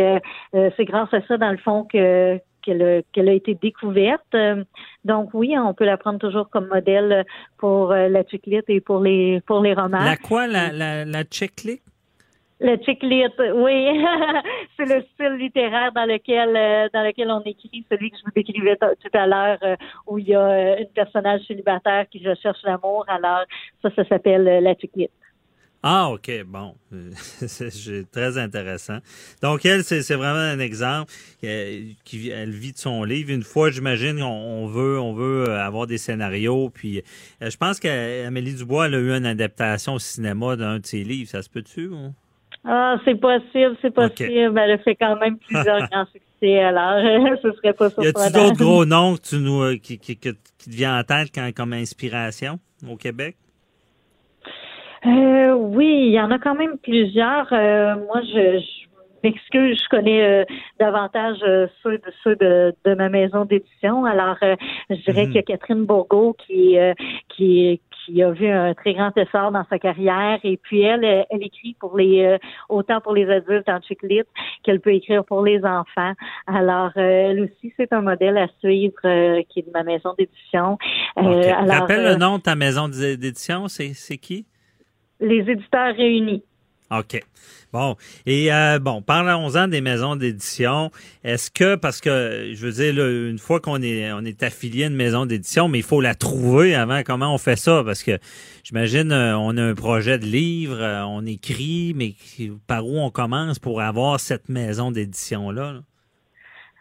c'est grâce à ça, dans le fond, que qu'elle a été découverte. Donc oui, on peut la prendre toujours comme modèle pour la checklist et pour les pour les romans. La quoi, la, la, la checklist? Le chick-lit, oui. c'est le style littéraire dans lequel euh, dans lequel on écrit, celui que je vous décrivais tout à l'heure, euh, où il y a euh, une personnage célibataire qui recherche l'amour. Alors, ça, ça s'appelle la chick-lit. Ah, OK, bon. c'est très intéressant. Donc, elle, c'est vraiment un exemple. Qui, elle vit de son livre. Une fois, j'imagine, on, veut, on veut avoir des scénarios. Puis, je pense qu'Amélie Dubois elle a eu une adaptation au cinéma d'un de ses livres. Ça se peut-tu? Ah, c'est possible, c'est possible. Elle a fait quand même plusieurs grands succès, alors ce serait pas surprenant. Y a-t-il d'autres gros noms que tu nous, euh, qui, qui, qui, te viennent en tête comme inspiration au Québec? Euh, oui, il y en a quand même plusieurs. Euh, moi, je, je m'excuse, je connais euh, davantage ceux, de, ceux de, de ma maison d'édition. Alors, je dirais mhm. qu'il y a Catherine Bourgault qui, qui, qui a vu un très grand essor dans sa carrière. Et puis elle, elle, écrit pour les euh, autant pour les adultes en chiclite qu'elle peut écrire pour les enfants. Alors euh, elle aussi, c'est un modèle à suivre euh, qui est de ma maison d'édition. Rappelle le nom de ta maison d'édition, c'est qui? Les éditeurs réunis. OK. Bon. Et euh, bon, parlons-en des maisons d'édition. Est-ce que, parce que je veux dire, une fois qu'on est on est affilié à une maison d'édition, mais il faut la trouver avant. Comment on fait ça? Parce que j'imagine euh, on a un projet de livre, euh, on écrit, mais par où on commence pour avoir cette maison d'édition-là? là?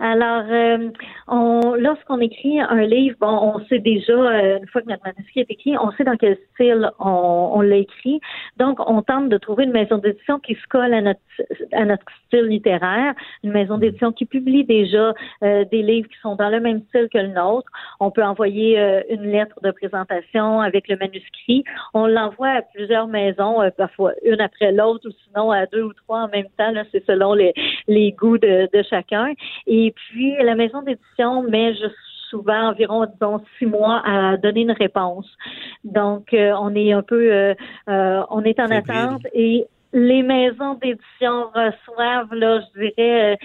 Alors, euh, on, lorsqu'on écrit un livre, bon, on sait déjà, euh, une fois que notre manuscrit est écrit, on sait dans quel style on, on l'a écrit. Donc, on tente de trouver une maison d'édition qui se colle à notre, à notre style littéraire, une maison d'édition qui publie déjà euh, des livres qui sont dans le même style que le nôtre. On peut envoyer une lettre de présentation avec le manuscrit. On l'envoie à plusieurs maisons, parfois une après l'autre, ou sinon à deux ou trois en même temps. Là, c'est selon les, les goûts de, de chacun. Et et puis, la maison d'édition met souvent environ, disons, six mois à donner une réponse. Donc, euh, on est un peu, euh, euh, on est en attente et les maisons d'édition reçoivent, là, je dirais,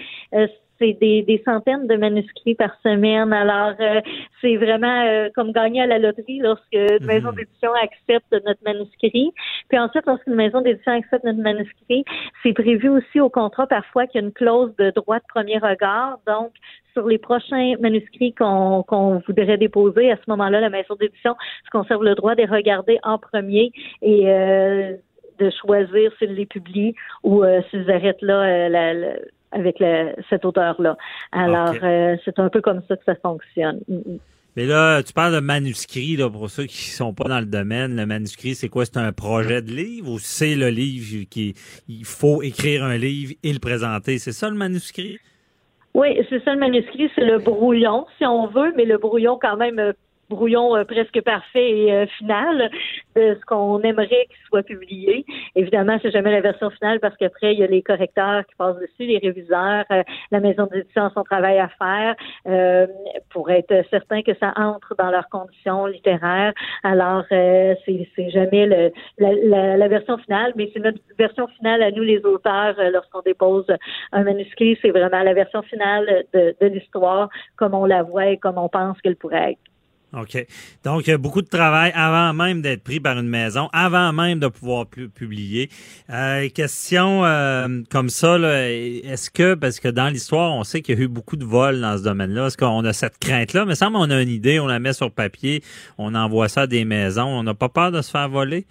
c'est des, des, centaines de manuscrits par semaine. Alors, euh, c'est vraiment euh, comme gagner à la loterie lorsque une mhm. maison d'édition accepte notre manuscrit. Puis ensuite, lorsqu'une maison d'édition accepte notre manuscrit, c'est prévu aussi au contrat parfois qu'il y a une clause de droit de premier regard. Donc, sur les prochains manuscrits qu'on voudrait déposer, à ce moment-là, la maison d'édition se conserve le droit de les regarder en premier et euh, de choisir s'ils les publient ou euh, s'ils arrêtent là euh, avec cet auteur-là. Alors, c'est un peu comme ça que ça fonctionne. Mm, mm. Mais là, tu parles de manuscrit, là, pour ceux qui sont pas dans le domaine. Le manuscrit, c'est quoi? C'est un projet de livre ou c'est le livre qui, il faut écrire un livre et le présenter? C'est ça le manuscrit? Oui, c'est ça le manuscrit, c'est le brouillon, si on veut, mais le brouillon quand même euh, brouillon euh, presque parfait et euh, final de ce qu'on aimerait qu'il soit publié. Évidemment, c'est jamais la version finale parce qu'après, il y a les correcteurs qui passent dessus, les réviseurs, euh, la maison d'édition a son travail à faire pour être certain que ça entre dans leurs conditions littéraires. Alors, c'est jamais le, la, la, version finale, mais c'est notre version finale à nous, les auteurs, lorsqu'on dépose un manuscrit. C'est vraiment la version finale de, de l'histoire comme on la voit et comme on pense qu'elle pourrait être. OK. Donc, beaucoup de travail avant même d'être pris par une maison, avant même de pouvoir publier. Euh, question euh, comme ça, est-ce que, parce que dans l'histoire, on sait qu'il y a eu beaucoup de vols dans ce domaine-là, est-ce qu'on a cette crainte-là? Mais semble on a une idée, on la met sur papier, on envoie ça à des maisons, on n'a pas peur de se faire voler?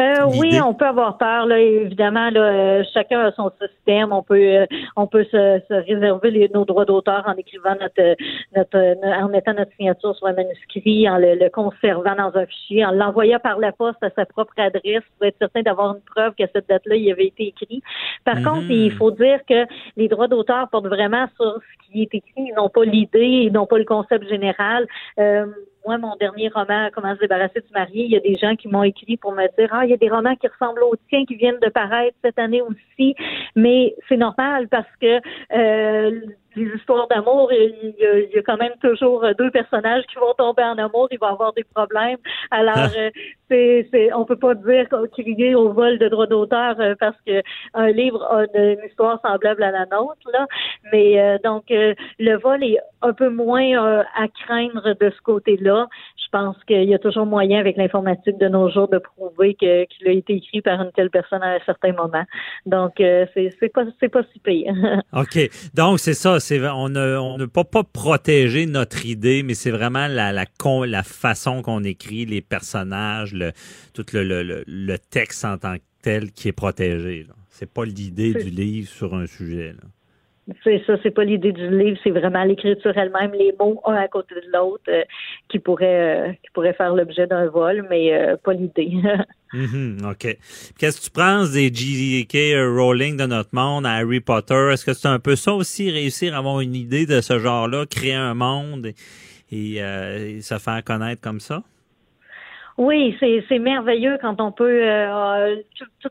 Euh, oui, on peut avoir peur. Là, évidemment, là, euh, chacun a son système. On peut, euh, on peut se, se réserver les, nos droits d'auteur en écrivant notre, notre, en mettant notre signature sur un manuscrit, en le, conservant dans un fichier, en l'envoyant par la poste à sa propre adresse pour être certain d'avoir une preuve qu'à cette date-là, il avait été écrit. Par mhm. contre, il faut dire que les droits d'auteur portent vraiment sur ce qui est écrit. Ils n'ont pas l'idée, ils n'ont pas le concept général. Euh, moi, mon dernier roman, Comment se débarrasser du mari, il y a des gens qui m'ont écrit pour me dire, ah, il y a des romans qui ressemblent aux tiens qui viennent de paraître cette année aussi, mais c'est normal parce que euh, les histoires d'amour, il, y a quand même toujours deux personnages qui vont tomber en amour, il va avoir des problèmes. Alors, ah. euh, c'est, c'est, on peut pas dire crier au vol de droits d'auteur euh, parce que un livre a une, histoire semblable à la nôtre, là. Mais euh, donc, le vol est un peu moins à craindre de ce côté-là. Je pense qu'il y a toujours moyen avec l'informatique de nos jours de prouver que, qu'il a été écrit par une telle personne à un certain moment. Donc, c'est, c'est pas, c'est pas si pire. OK. Donc, c'est ça on ne, on ne peut pas protéger notre idée, mais c'est vraiment la, la, la façon qu'on écrit les personnages, le, tout le, le, le, texte en tant que tel qui est protégé. C'est pas l'idée du livre sur un sujet. C'est ça, c'est pas l'idée du livre, c'est vraiment l'écriture elle-même, les mots un à côté de l'autre euh, qui pourraient euh, qui faire l'objet d'un vol, mais euh, pas l'idée. Mm-hmm, OK. Qu'est-ce que tu penses des J.K. Rowling de notre monde, Harry Potter? Est-ce que c'est un peu ça aussi, réussir à avoir une idée de ce genre-là, créer un monde et, se faire connaître comme ça? Oui, c'est merveilleux quand on peut. Euh,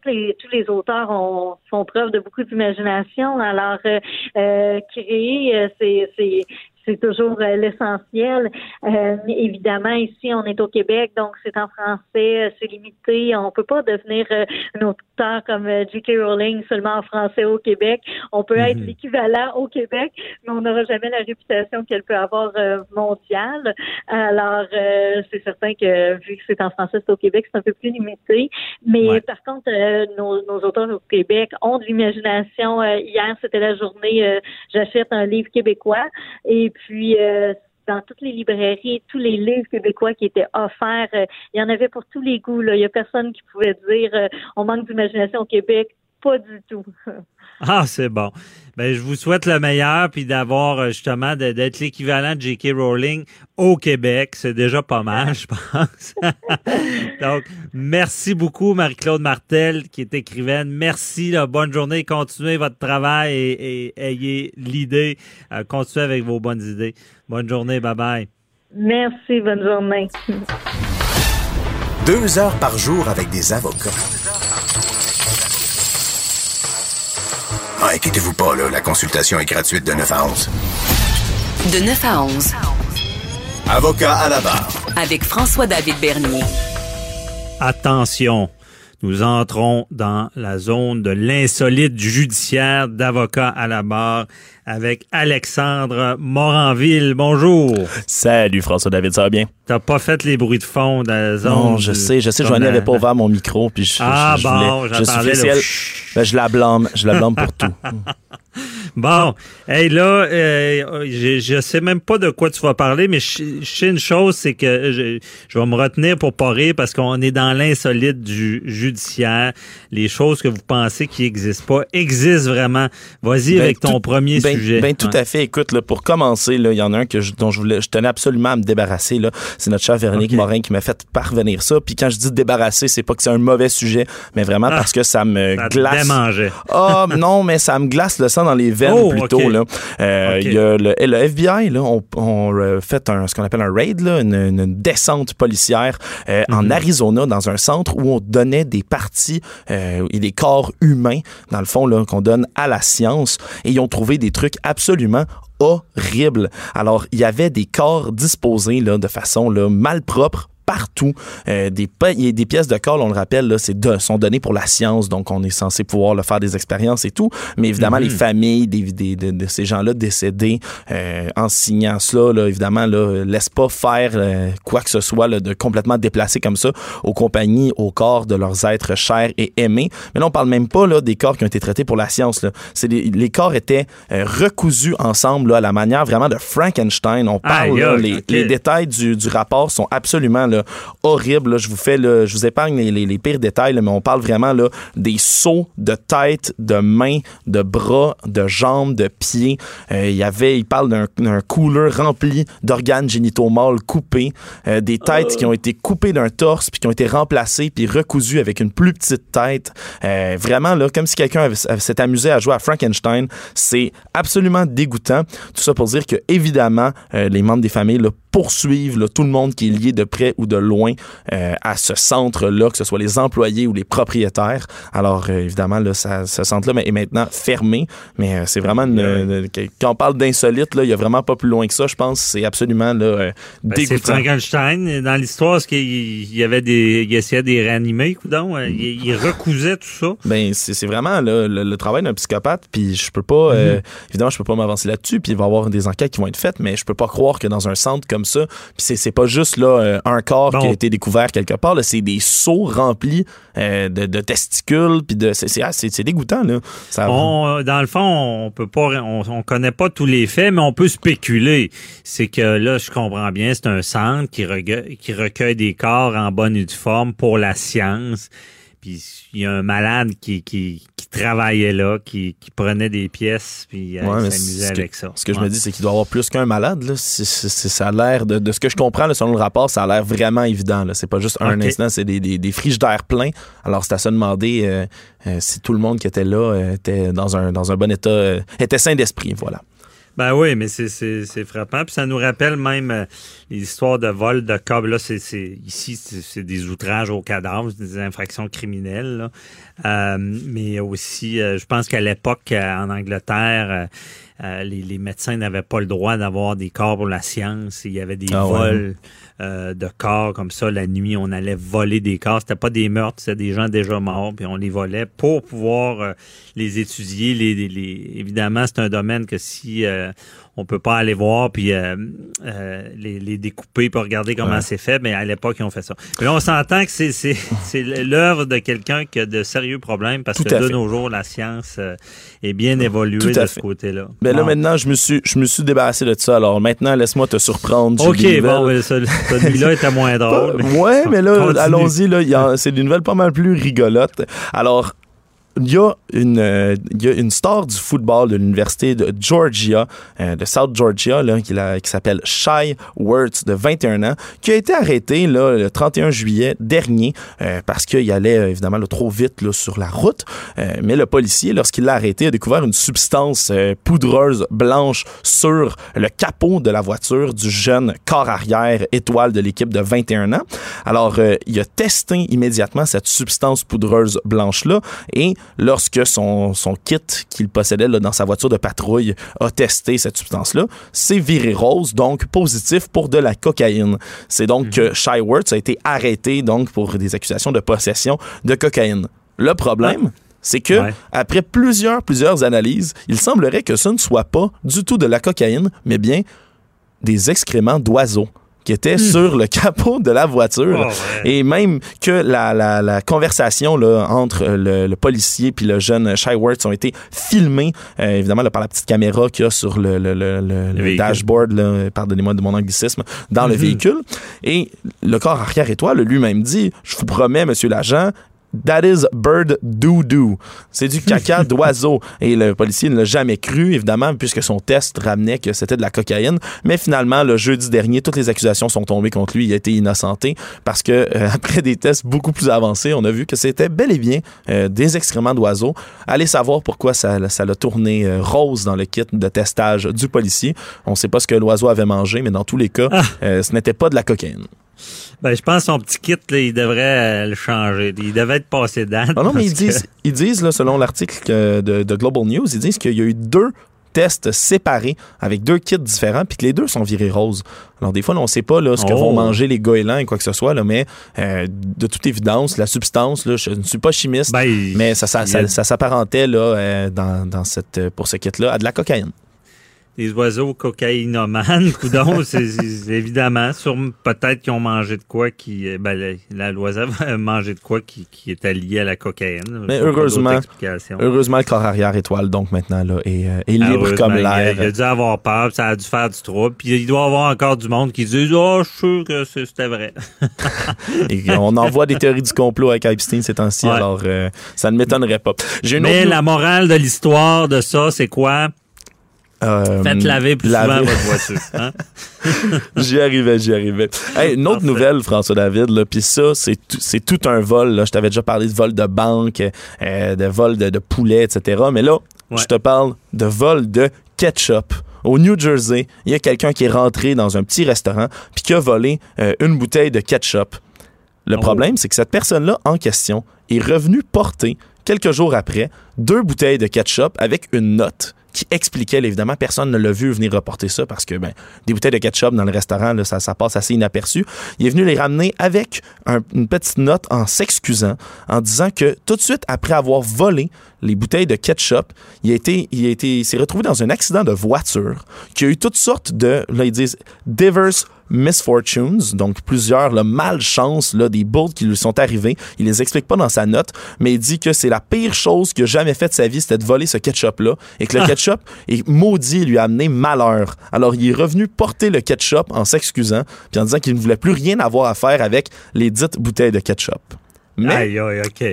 les, tous les auteurs ont, font preuve de beaucoup d'imagination. Alors, euh, euh créer, euh, c'est c'est toujours euh, l'essentiel. Euh, évidemment, ici, on est au Québec, donc c'est en français, euh, c'est limité. On peut pas devenir un auteur comme J.K. Rowling seulement en français au Québec. On peut être mhm. l'équivalent au Québec, mais on n'aura jamais la réputation qu'elle peut avoir mondiale. Alors, c'est certain que vu que c'est en français, c'est au Québec, c'est un peu plus limité. Mais par contre, nos, nos, auteurs au Québec ont de l'imagination. hier, c'était la journée J'achète un livre québécois et puis, euh, dans toutes les librairies, tous les livres québécois qui étaient offerts, euh, il y en avait pour tous les goûts. Il n'y a personne qui pouvait dire euh, on manque d'imagination au Québec. Pas du tout. Ah, c'est bon. Ben, je vous souhaite le meilleur, puis d'avoir euh, justement d'être l'équivalent de J.K. Rowling au Québec. C'est déjà pas mal, je pense. Donc, merci beaucoup, Marie-Claude Martel, qui est écrivaine. Merci, bonne journée. Continuez votre travail et, ayez l'idée. Euh, continuez avec vos bonnes idées. Bonne journée. Bye-bye. Merci. Bonne journée. Deux heures par jour avec des avocats. Ah, inquiétez-vous pas, là, la consultation est gratuite de 9 à 11. De 9 à 11. Avocat à la barre. Avec François-David Bernier. Attention. Nous entrons dans la zone de l'insolite judiciaire d'avocat à la barre avec Alexandre Moranville. Bonjour. Salut François-David, ça va bien? T'as pas fait les bruits de fond dans la zone. Non, je sais, je sais, Joanie avait pas ouvert mon micro, puis je, ah, je, bon, je, j'attendais je, ben, je la blâme, je la blâme pour tout. Bon, hey là, euh, je, je sais même pas de quoi tu vas parler, mais je, sais une chose, c'est que je, je, vais me retenir pour pas rire parce qu'on est dans l'insolite du judiciaire. Les choses que vous pensez qui existent pas existent vraiment. Vas-y Ben, avec ton tout- premier ben, sujet. Ben, tout Ouais. à fait. Écoute, là, pour commencer, il y en a un que je, dont je voulais, je tenais absolument à me débarrasser. C'est notre cher Véronique. Morin qui m'a fait parvenir ça. Puis quand je dis débarrasser, c'est pas que c'est un mauvais sujet, mais vraiment Ah, parce que ça me Ça glace. Ah non, mais ça me glace le sang dans les veines Oh, plutôt. ok. Là. Euh, y a le, le FBI, là, on, on euh, fait un, ce qu'on appelle un raid, là, une, une descente policière euh, en Mhm. Arizona, dans un centre où on donnait des parties euh, et des corps humains, dans le fond, qu'on donne à la science. Et ils ont trouvé des trucs absolument horribles. Alors, il y avait des corps disposés là, de façon là, malpropre partout. Euh, des, pa- il y a des pièces de corps, on le rappelle, là, c'est de- sont données pour la science, donc on est censé pouvoir le faire des expériences et tout. Mais évidemment, les familles des, des- de, de ces gens-là décédés, euh, en signant cela, là, évidemment, là, laissent pas faire euh, quoi que ce soit là, de complètement déplacé comme ça aux compagnies, au corps de leurs êtres chers et aimés. Mais là, on parle même pas là, des corps qui ont été traités pour la science. Là. C'est des- les corps étaient euh, recousus ensemble là, à la manière vraiment de Frankenstein. On parle, là, les, les détails du, du rapport sont absolument là, horribles. là. Je vous fais, je vous épargne les, pires détails, mais on parle vraiment là, des sauts de tête, de mains, de bras, de jambes, de pieds. Euh, il y avait, parle d'un cooler rempli d'organes génitaux mâles coupés, euh, des têtes qui ont été coupées d'un torse puis qui ont été remplacées puis recousues avec une plus petite tête. Euh, vraiment là, comme si quelqu'un s'était amusé à jouer à Frankenstein. C'est absolument dégoûtant. Tout ça pour dire que évidemment, euh, les membres des familles là, poursuivent là, tout le monde qui est lié de près ou de loin euh, à ce centre-là, que ce soit les employés ou les propriétaires. Alors, euh, évidemment, là, ça- ce centre-là est maintenant fermé, mais euh, c'est vraiment une, une- quand on parle d'insolite, il y a vraiment pas plus loin que ça, je pense. C'est absolument là, euh, Ben, c'est dégoûtant. Frankenstein. Dans l'histoire, est-ce qu'il il y avait des. Il essayait de les réanimer, coudon? Il, il recousait tout ça? Ben, c'est vraiment là, le, le travail d'un psychopathe, puis je peux pas, euh, évidemment, je peux pas m'avancer là-dessus, puis il va y avoir des enquêtes qui vont être faites, mais je peux pas croire que dans un centre comme ça, puis c'est pas juste là euh, un corps qui a été découvert quelque part, là, c'est des seaux remplis euh, de, de testicules, puis de, c'est- c'est ah, dégoûtant là. Ça, On, euh, dans le fond, on peut pas, on, on connaît pas tous les faits, mais on peut spéculer. C'est que là, je comprends bien, c'est un centre qui recueille, qui recueille des corps en bonne et due forme pour la science. Puis il y a un malade qui, qui travaillait là, qui, qui prenait des pièces, puis euh, Ouais, s'amusait que- avec ça. Ce que je me dis, c'est qu'il doit y avoir plus qu'un malade. Là. Ça a l'air de, de ce que je comprends là, selon le rapport, ça a l'air vraiment évident. C'est pas juste un instant, c'est des, des, des frigidaires pleins. Alors c'est à se demander euh, euh, si tout le monde qui était là euh, était dans un, dans un bon état, euh, était sain d'esprit. Voilà. Ben oui, mais c'est, c'est, c'est frappant. Puis ça nous rappelle même euh, les histoires de vol de câbles. Là, c'est, c'est, ici, c'est, des outrages aux cadavres, des infractions criminelles. là. Euh, mais aussi, euh, je pense qu'à l'époque, euh, en Angleterre, euh, euh, les, les médecins n'avaient pas le droit d'avoir des corps pour la science. Il y avait des Ah ouais. Euh, de corps comme ça. La nuit, on allait voler des corps. C'était pas des meurtres, c'était des gens déjà morts, puis on les volait pour pouvoir euh, les étudier. Les, les- les- Évidemment, c'est un domaine que si euh, on peut pas aller voir puis euh, les, les découper pour regarder comment Ouais. c'est fait, mais à l'époque, ils ont fait ça. Mais là, on s'entend que c'est, c'est, c'est l'œuvre de quelqu'un qui a de sérieux problèmes parce Tout que de fait. nos jours, la science est bien évoluée de fait. ce côté-là. Ben là maintenant, je me suis, je me suis débarrassé de ça. Alors maintenant, laisse-moi te surprendre. OK, bon, ce- celui-là était moins drôle. mais- Ouais, mais là, allons-y. Là, c'est des nouvelles pas mal plus rigolotes. Alors, il y, a une, euh, il y a une star du football de l'université de Georgia, euh, de South Georgia, là, qui, s'appelle Shy Wirtz, de 21 ans, qui a été arrêté là, le 31 juillet dernier euh, parce qu'il allait euh, évidemment là, trop vite là, sur la route. Euh, mais le policier, lorsqu'il l'a arrêté, a découvert une substance euh, poudreuse blanche sur le capot de la voiture du jeune corps arrière étoile de l'équipe de 21 ans. Alors, euh, il a testé immédiatement cette substance poudreuse blanche-là et lorsque son, son kit qu'il possédait là, dans sa voiture de patrouille a testé cette substance-là, c'est viré rose, donc positif pour de la cocaïne. C'est donc que Shy Wirtz a été arrêté donc pour des accusations de possession de cocaïne. Le problème, c'est que après plusieurs plusieurs analyses, il semblerait que ce ne soit pas du tout de la cocaïne, mais bien des excréments d'oiseaux qui étaient hmm. sur le capot de la voiture. Oh, et même que la, la, la conversation là, entre le, le policier puis le jeune Shyworth ont été filmés, euh, évidemment, là, par la petite caméra qu'il y a sur le, le, le dashboard, pardonnez-moi de mon anglicisme, dans le mhm. véhicule. Et le corps arrière étoile lui-même dit, je vous promets, monsieur l'agent, That is bird doo-doo. C'est du caca d'oiseau. Et le policier ne l'a jamais cru, évidemment, puisque son test ramenait que c'était de la cocaïne. Mais finalement, le jeudi dernier, toutes les accusations sont tombées contre lui. Il a été innocenté parce que, euh, après des tests beaucoup plus avancés, on a vu que c'était bel et bien euh, des excréments d'oiseau. Allez savoir pourquoi ça, ça l'a tourné euh, rose dans le kit de testage du policier. On ne sait pas ce que l'oiseau avait mangé, mais dans tous les cas, ah. ce n'était pas de la cocaïne. Ben, je pense que son petit kit, là, il devrait le changer. Il devait passé date. Ah non, mais ils disent, ils disent là, selon l'article de, de, Global News, ils disent qu'il y a eu deux tests séparés avec deux kits différents, puis que les deux sont virés roses. Alors, des fois, on ne sait pas là, ce que vont oh. manger les goélands et quoi que ce soit, là, mais euh, de toute évidence, la substance, là, je ne suis pas chimiste, ben, mais ça, ça, ça, s'apparentait là, euh, dans, dans cette, pour ce kit-là à de la cocaïne des oiseaux cocaïnomanes, coudons, c'est évidemment, sur peut-être qu'ils ont mangé de quoi qui, euh, ben, la, l'oiseau a mangé de quoi qui, qui était lié à la cocaïne. Mais heureusement, heureusement, le corps arrière étoile, donc maintenant, là, est, euh, est libre comme l'air. Il, a dû avoir peur, ça a dû faire du trouble, puis il doit y avoir encore du monde qui dit, oh, je suis sûr que c'était vrai. Et on envoie des théories du complot avec Epstein ces temps-ci, alors euh, ça ne m'étonnerait pas. Mais la morale de l'histoire de ça, c'est quoi? Euh, Faites laver plus souvent votre voiture. Hein? j'y arrivais, j'y arrivais. une autre nouvelle, François David, puis ça, c'est, tout un vol. Là. Je t'avais déjà parlé de vol de banque, euh, de vol de, poulet, etc. Mais là, je te parle de vol de ketchup. Au New Jersey, il y a quelqu'un qui est rentré dans un petit restaurant puis qui a volé euh, une bouteille de ketchup. Le oh. problème, c'est que cette personne-là en question est revenue porter, quelques jours après, deux bouteilles de ketchup avec une note qui expliquait, évidemment, personne ne l'a vu venir reporter ça parce que ben, des bouteilles de ketchup dans le restaurant, là, ça, ça passe assez inaperçu. Il est venu les ramener avec une petite note en s'excusant, en disant que tout de suite après avoir volé les bouteilles de ketchup, il a été, il a été, s'est retrouvé dans un accident de voiture, qui a eu toutes sortes de, là ils disent, diverse misfortunes, donc plusieurs le malchance là, des bourdes qui lui sont arrivées. Il les explique pas dans sa note, mais il dit que c'est la pire chose qu'il a jamais fait de sa vie, c'était de voler ce ketchup-là, et que le ah. ketchup est maudit lui a amené malheur. Alors il est revenu porter le ketchup en s'excusant, puis en disant qu'il ne voulait plus rien avoir à faire avec les dites bouteilles de ketchup. Mais,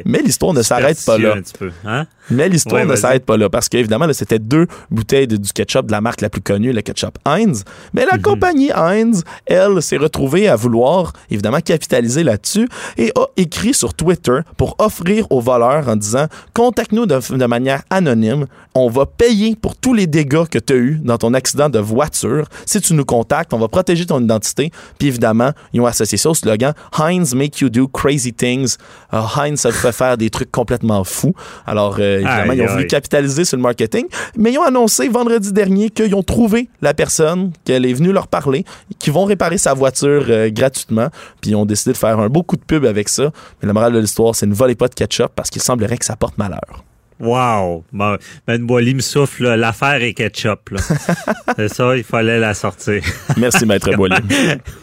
mais l'histoire ne s'arrête pas là. Hein? Mais l'histoire ne s'arrête pas là parce qu'évidemment, c'était deux bouteilles de, du ketchup de la marque la plus connue, le ketchup Heinz. Mais la mhm. compagnie Heinz, elle, s'est retrouvée à vouloir évidemment capitaliser là-dessus et a écrit sur Twitter pour offrir aux voleurs en disant Contacte-nous de, de, manière anonyme. On va payer pour tous les dégâts que tu as eu dans ton accident de voiture. Si tu nous contactes, on va protéger ton identité. Puis évidemment, ils ont associé ça au slogan Heinz make you do crazy things. Uh, Heinz, ça fait faire des trucs complètement fous. Alors, euh, évidemment, ils ont voulu capitaliser sur le marketing, mais ils ont annoncé vendredi dernier qu'ils ont trouvé la personne, qu'elle est venue leur parler, qu'ils vont réparer sa voiture euh, gratuitement, puis ils ont décidé de faire un beau coup de pub avec ça. Mais la morale de l'histoire, c'est ne volez pas de ketchup parce qu'il semblerait que ça porte malheur. Wow! Ben, ben Boily me souffle, l'affaire est ketchup. c'est ça, il fallait la sortir. Merci, Maître Boily.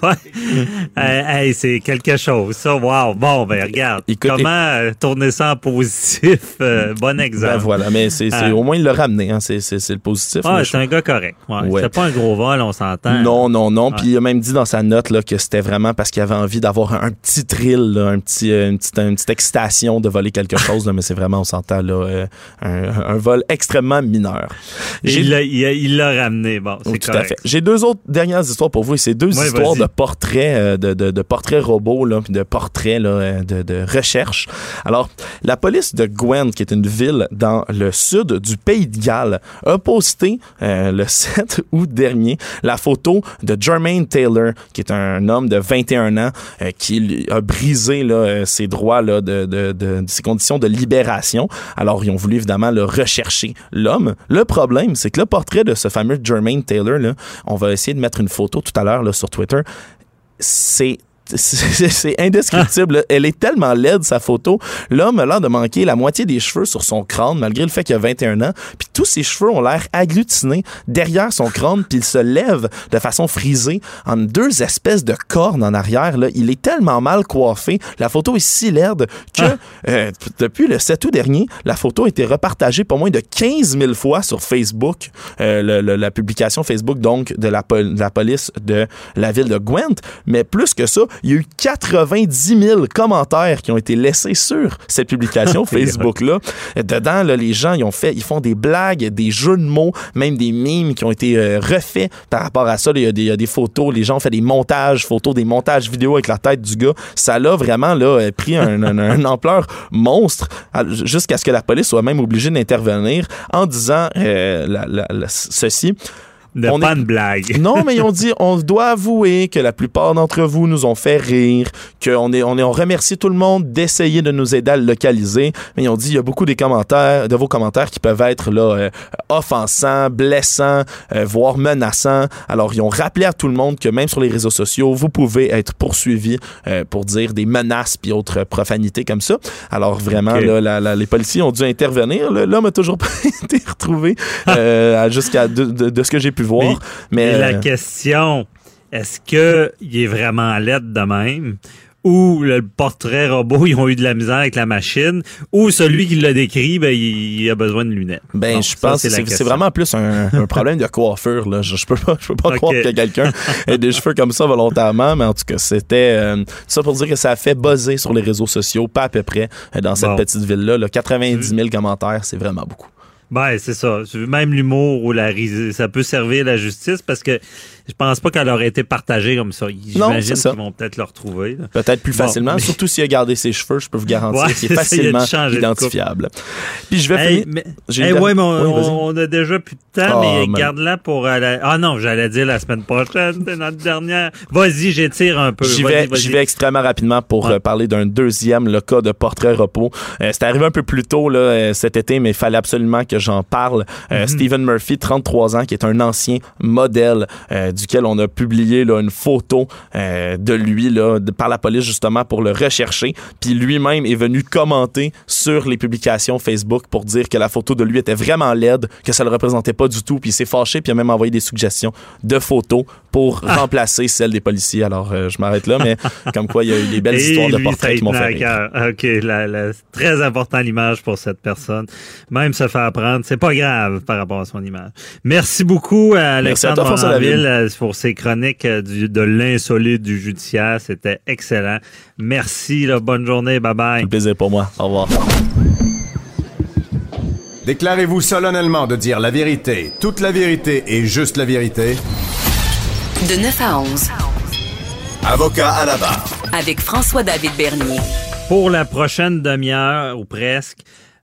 ouais. c'est quelque chose, ça. Wow! Bon, ben regarde, comment euh, tourner ça en positif? Euh, bon exemple. Ben voilà, mais c'est, euh, au moins il l'a ramené, hein, c'est, le positif. Ah, c'est un gars correct. Ouais. C'est pas un gros vol, on s'entend. Non, non, non. Puis il a même dit dans sa note là, que c'était vraiment parce qu'il avait envie d'avoir un, petit thrill, un petit, une, petite, une petite excitation de voler quelque chose, mais c'est vraiment, on s'entend là un, vol extrêmement mineur. Il l'a ramené, bon, c'est Tout à fait. J'ai deux autres dernières histoires pour vous, c'est deux histoires de portraits, euh, de, de, portraits robots, là, puis de portraits là, euh, de, de recherche. Alors, la police de Gwent, qui est une ville dans le sud du pays de Galles, a posté euh, le 7 août dernier la photo de Jermaine Taylor, qui est un homme de 21 ans qui a brisé là, ses droits là, de, de, de, ses conditions de libération. Alors, ils ont voulu évidemment le rechercher l'homme. Le problème, c'est que le portrait de ce fameux Jermaine Taylor, là, on va essayer de mettre une photo tout à l'heure sur Twitter, c'est c'est indescriptible. Elle est tellement laide, sa photo. L'homme a l'air de manquer la moitié des cheveux sur son crâne, malgré le fait qu'il a 21 ans. Puis tous ses cheveux ont l'air agglutinés derrière son crâne, puis il se lève de façon frisée en deux espèces de cornes en arrière. Là. Il est tellement mal coiffé. La photo est si laide que ah. euh, depuis le 7 août dernier, la photo a été repartagée pour moins de 15 000 fois sur Facebook, euh, la publication Facebook donc de la, de la police de la ville de Gwent. Mais plus que ça, il y a eu 90 000 commentaires qui ont été laissés sur cette publication Facebook-là. Dedans, là, les gens, ils ont fait, ils font des blagues, des jeux de mots, même des mimes qui ont été euh, refaits par rapport à ça. Il y, a des, il y, a des, photos, les gens ont fait des montages photos, des montages vidéo avec la tête du gars. Ça l'a vraiment là, euh, pris un, un, ampleur monstre jusqu'à ce que la police soit même obligée d'intervenir en disant euh, la, la, ceci on pas une blague. Non, mais ils ont dit, on doit avouer que la plupart d'entre vous nous ont fait rire, qu'on est, on est, on remercie tout le monde d'essayer de nous aider à le localiser. Mais ils ont dit, il y a beaucoup des commentaires, de vos commentaires qui peuvent être là euh, offensants, blessants, euh, voire menaçants. Alors ils ont rappelé à tout le monde que même sur les réseaux sociaux, vous pouvez être poursuivi euh, pour dire des menaces puis autres profanités comme ça. Alors vraiment, là, les policiers ont dû intervenir. L'homme a toujours pas été retrouvé jusqu'à de ce que j'ai pu voir. Mais, la euh, question, est-ce qu'il est vraiment l'aide de même? ou le portrait robot, ils ont eu de la misère avec la machine, ou celui qui l'a décrit, ben, il, a besoin de lunettes? Ben, je pense que c'est vraiment plus un, problème de coiffure. Là. Je, je peux pas, je peux pas croire que quelqu'un ait des cheveux comme ça volontairement, mais en tout cas, c'était euh, ça pour dire que ça a fait buzzer sur les réseaux sociaux, pas à peu près, euh, dans cette petite ville-là. Là. 90 000 commentaires, c'est vraiment beaucoup. Ben, c'est ça. Même l'humour ou la ça peut servir la justice parce que je pense pas qu'elle aurait été partagée comme ça. J'imagine qu'ils vont peut-être le retrouver. Peut-être plus facilement. Surtout s'il a gardé ses cheveux, je peux vous garantir qu'il est facilement identifiable. Puis je vais finir. Mais, ouais, mais on, a déjà plus de temps, mais ah, garde-la pour. ah non, j'allais dire la semaine prochaine, c'est notre dernière. Vas-y, j'étire un peu. J'y vais, vais extrêmement rapidement pour euh, parler d'un deuxième, le cas de portrait repos. Euh, c'est arrivé un peu plus tôt là, euh, cet été, mais il fallait absolument que j'en parle. Mm-hmm. Stephen Murphy, 33 ans, qui est un ancien modèle duquel on a publié une photo euh, de lui par la police justement pour le rechercher. Puis lui-même est venu commenter sur les publications Facebook pour dire que la photo de lui était vraiment laide, que ça le représentait pas du tout. Puis il s'est fâché, puis a même envoyé des suggestions de photos pour ah. remplacer celles des policiers. Alors euh, je m'arrête là, mais comme quoi il y a eu des belles histoires de portraits qui m'ont fait rire. OK, la, très important l'image pour cette personne. Même se faire prendre, c'est pas grave par rapport à son image. Merci beaucoup à Alexandre Merci à toi, pour ces chroniques euh, de l'insolite du judiciaire. C'était excellent. Merci. bonne journée. Bye bye. Un plaisir pour moi. Au revoir. Déclarez-vous solennellement de dire la vérité, toute la vérité et juste la vérité. De 9 à 11. Avocat à la barre. Avec François-David Bernier. Pour la prochaine demi-heure ou presque,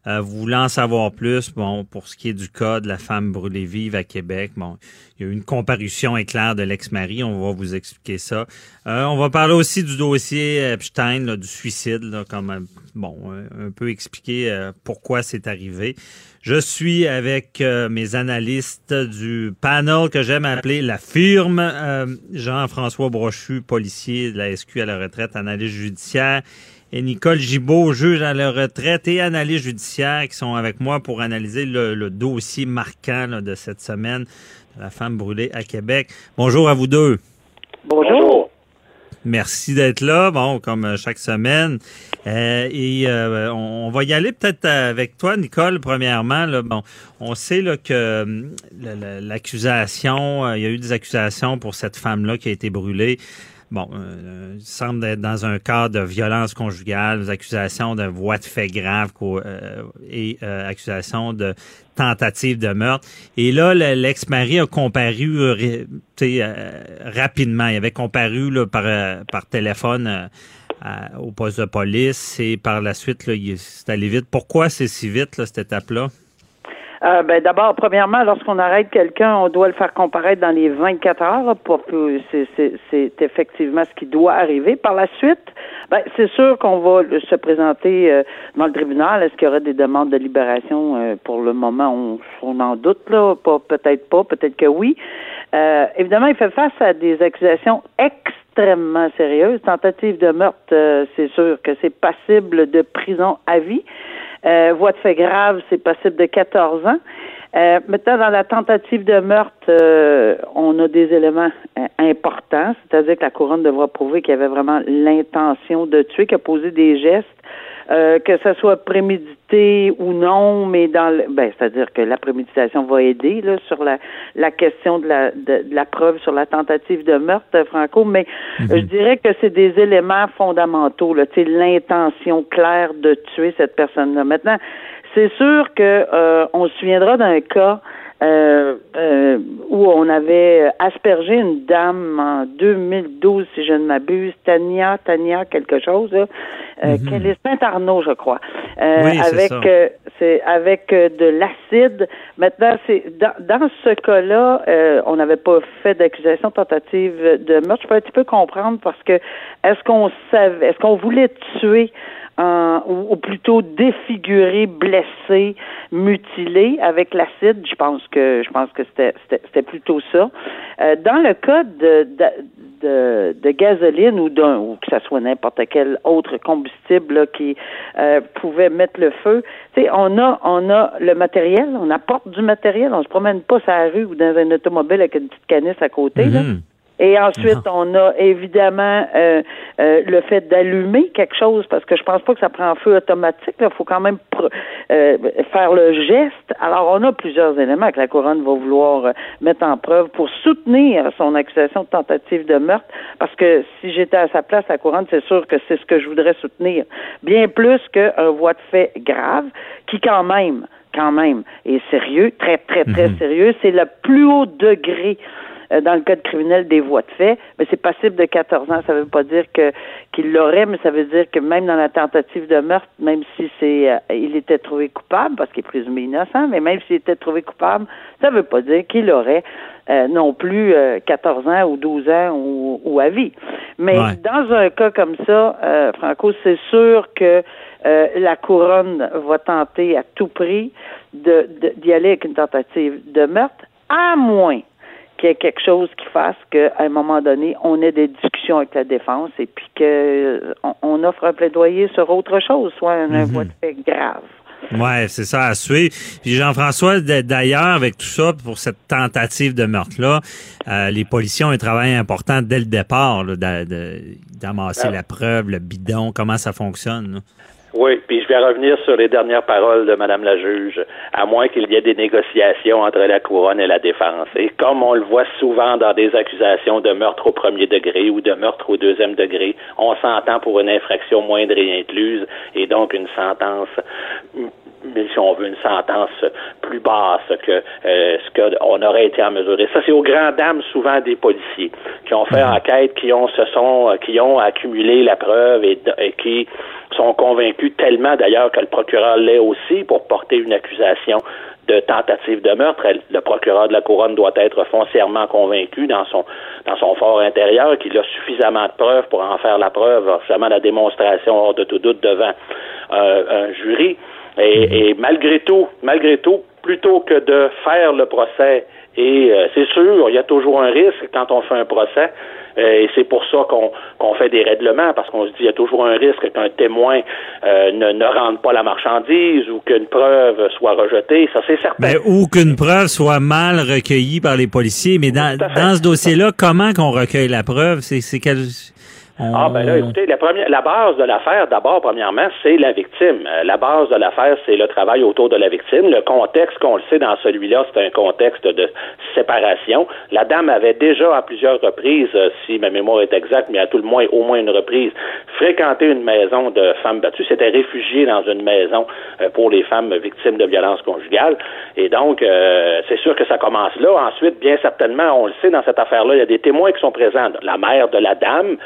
euh, voulant en savoir plus, bon, pour ce qui est du cas de la femme brûlée vive à Québec, bon, il y a eu une comparution éclair de l'ex-mari, on va vous expliquer ça. Euh, on va parler aussi du dossier Epstein, du suicide, là, comme euh, bon, un peu expliquer pourquoi c'est arrivé. Je suis avec mes analystes du panel que j'aime appeler la firme, Jean-François Brochu, policier de la SQ à la retraite, analyste judiciaire, et Nicole Gibault, juge à la retraite et analyste judiciaire, qui sont avec moi pour analyser le, dossier marquant de cette semaine de la femme brûlée à Québec. Bonjour à vous deux. Bonjour. Merci d'être là, bon, comme euh, chaque semaine. Euh, et euh, on, va y aller peut-être avec toi, Nicole, premièrement. Bon, on sait là, que l'accusation, il y a eu des accusations pour cette femme-là qui a été brûlée bon, euh, il semble être dans un cas de violence conjugale, accusations de voies de fait grave euh, et euh, accusations de tentative de meurtre. Et là, l'ex-mari a comparu euh, rapidement. Il avait comparu là, par, par téléphone au poste de police et par la suite, là, c'est allé vite. Pourquoi c'est si vite, là, cette étape-là? Euh, ben, D'abord, premièrement, lorsqu'on arrête quelqu'un, on doit le faire comparaître dans les 24 heures. Pour que c'est effectivement ce qui doit arriver. Par la suite, ben, c'est sûr qu'on va se présenter euh, dans le tribunal. Est-ce qu'il y aura des demandes de libération? Euh, pour le moment, on, on en doute, là. Peut-être pas, peut-être que oui. évidemment, il fait face à des accusations extrêmement extrêmement sérieuse. Tentative de meurtre, euh, c'est sûr que c'est passible de prison à vie. Euh, voie de fait grave, c'est passible de 14 ans. Euh, maintenant, dans la tentative de meurtre, euh, on a des éléments importants, c'est-à-dire que la couronne devra prouver qu'il y avait vraiment l'intention de tuer, qu'il a posé des gestes euh, que ce soit prémédité ou non, mais dans le, ben, c'est-à-dire que la préméditation va aider là, sur la, la question de la, de, la preuve sur la tentative de meurtre, Franco, mais mhm. je dirais que c'est des éléments fondamentaux, là, l'intention claire de tuer cette personne-là. Maintenant, c'est sûr que euh, on se souviendra d'un cas euh, euh, où on avait aspergé une dame en 2012, si je ne m'abuse, Tania, Tania quelque chose, là, euh, mhm. est Saint-Arnaud, je crois, euh, avec euh, c'est avec de l'acide. Maintenant, c'est dans, dans ce cas-là, on n'avait pas fait d'accusation tentative de meurtre. Je peux un petit peu comprendre parce que est-ce qu'on savait, est-ce qu'on voulait tuer ou, plutôt défiguré, blessé, mutilé avec l'acide. Je pense que je pense que c'était plutôt ça. Euh, dans le cas de, de, de, gasoline ou d'un ou que ce soit n'importe quel autre combustible qui euh, pouvait mettre le feu, on a on a le matériel, on apporte du matériel, on se promène pas sur la rue ou dans un automobile avec une petite canisse à côté. là. Mm-hmm. Et ensuite, on a évidemment euh, euh, le fait d'allumer quelque chose, parce que je pense pas que ça prend un feu automatique. Il faut quand même euh, faire le geste. Alors, on a plusieurs éléments que la couronne va vouloir mettre en preuve pour soutenir son accusation de tentative de meurtre. Parce que si j'étais à sa place, la couronne, c'est sûr que c'est ce que je voudrais soutenir. Bien plus qu'un voie de fait grave, qui quand même quand même est sérieux, très, très, très mhm. sérieux. C'est le plus haut degré euh, dans le code criminel des voies de fait, mais c'est passible de 14 ans. Ça ne veut pas dire que qu'il l'aurait, mais ça veut dire que même dans la tentative de meurtre, même si c'est euh, il était trouvé coupable, parce qu'il est présumé innocent, mais même s'il était trouvé coupable, ça ne veut pas dire qu'il aurait euh, non plus 14 ans ou 12 ans ou, ou à vie. Mais dans un cas comme ça, Franco, c'est sûr que la couronne va tenter à tout prix de, d'y aller avec une tentative de meurtre, à moins qu'il y ait quelque chose qui fasse qu'à un moment donné, on ait des discussions avec la défense et puis qu'on on offre un plaidoyer sur autre chose, soit un, mm voie de fait grave. Ouais, c'est ça à suivre. Puis Jean-François, d'ailleurs, avec tout ça, pour cette tentative de meurtre-là, euh, les policiers ont un travail important dès le départ, d'amasser la preuve, le bidon, comment ça fonctionne. Là. Oui, puis je vais revenir sur les dernières paroles de Madame la juge, à moins qu'il y ait des négociations entre la couronne et la défense. Et comme on le voit souvent dans des accusations de meurtre au premier degré ou de meurtre au deuxième degré, on s'entend pour une infraction moindre et incluse, et donc une sentence mais si on veut une sentence plus basse que euh, ce qu'on aurait été en mesure. Et ça, c'est aux grandes dames souvent des policiers qui ont fait mhm. enquête, qui ont se sont, qui ont accumulé la preuve et qui sont convaincus tellement d'ailleurs que le procureur l'est aussi pour porter une accusation de tentative de meurtre. Le procureur de la couronne doit être foncièrement convaincu dans son dans son fort intérieur qu'il a suffisamment de preuves pour en faire la preuve, justement la démonstration hors de tout doute devant euh, un jury. Et, mm-hmm. et, malgré tout, malgré tout, plutôt que de faire le procès, et euh, c'est sûr, il y a toujours un risque quand on fait un procès, euh, et c'est pour ça qu'on fait des règlements, parce qu'on se dit qu'il y a toujours un risque qu'un témoin euh, ne, ne rende pas la marchandise ou qu'une preuve soit rejetée. Ça, c'est certain. Mais, ou qu'une preuve soit mal recueillie par les policiers. Mais dans, dans ce dossier-là, comment qu'on recueille la preuve? C'est quel... Ah ben là, écoutez, la, première, la base de l'affaire, d'abord, premièrement, c'est la victime. Euh, la base de l'affaire, c'est le travail autour de la victime. Le contexte, qu'on le sait dans celui-là, c'est un contexte de séparation. La dame avait déjà à plusieurs reprises, euh, si ma mémoire est exacte, mais à tout le moins au moins une reprise, fréquenté une maison de femmes battues. C'était réfugié dans une maison euh, pour les femmes victimes de violences conjugales. Et donc, c'est sûr que ça commence là. Ensuite, bien certainement, on le sait dans cette affaire-là, il y a des témoins qui sont présents. La mère de la dame,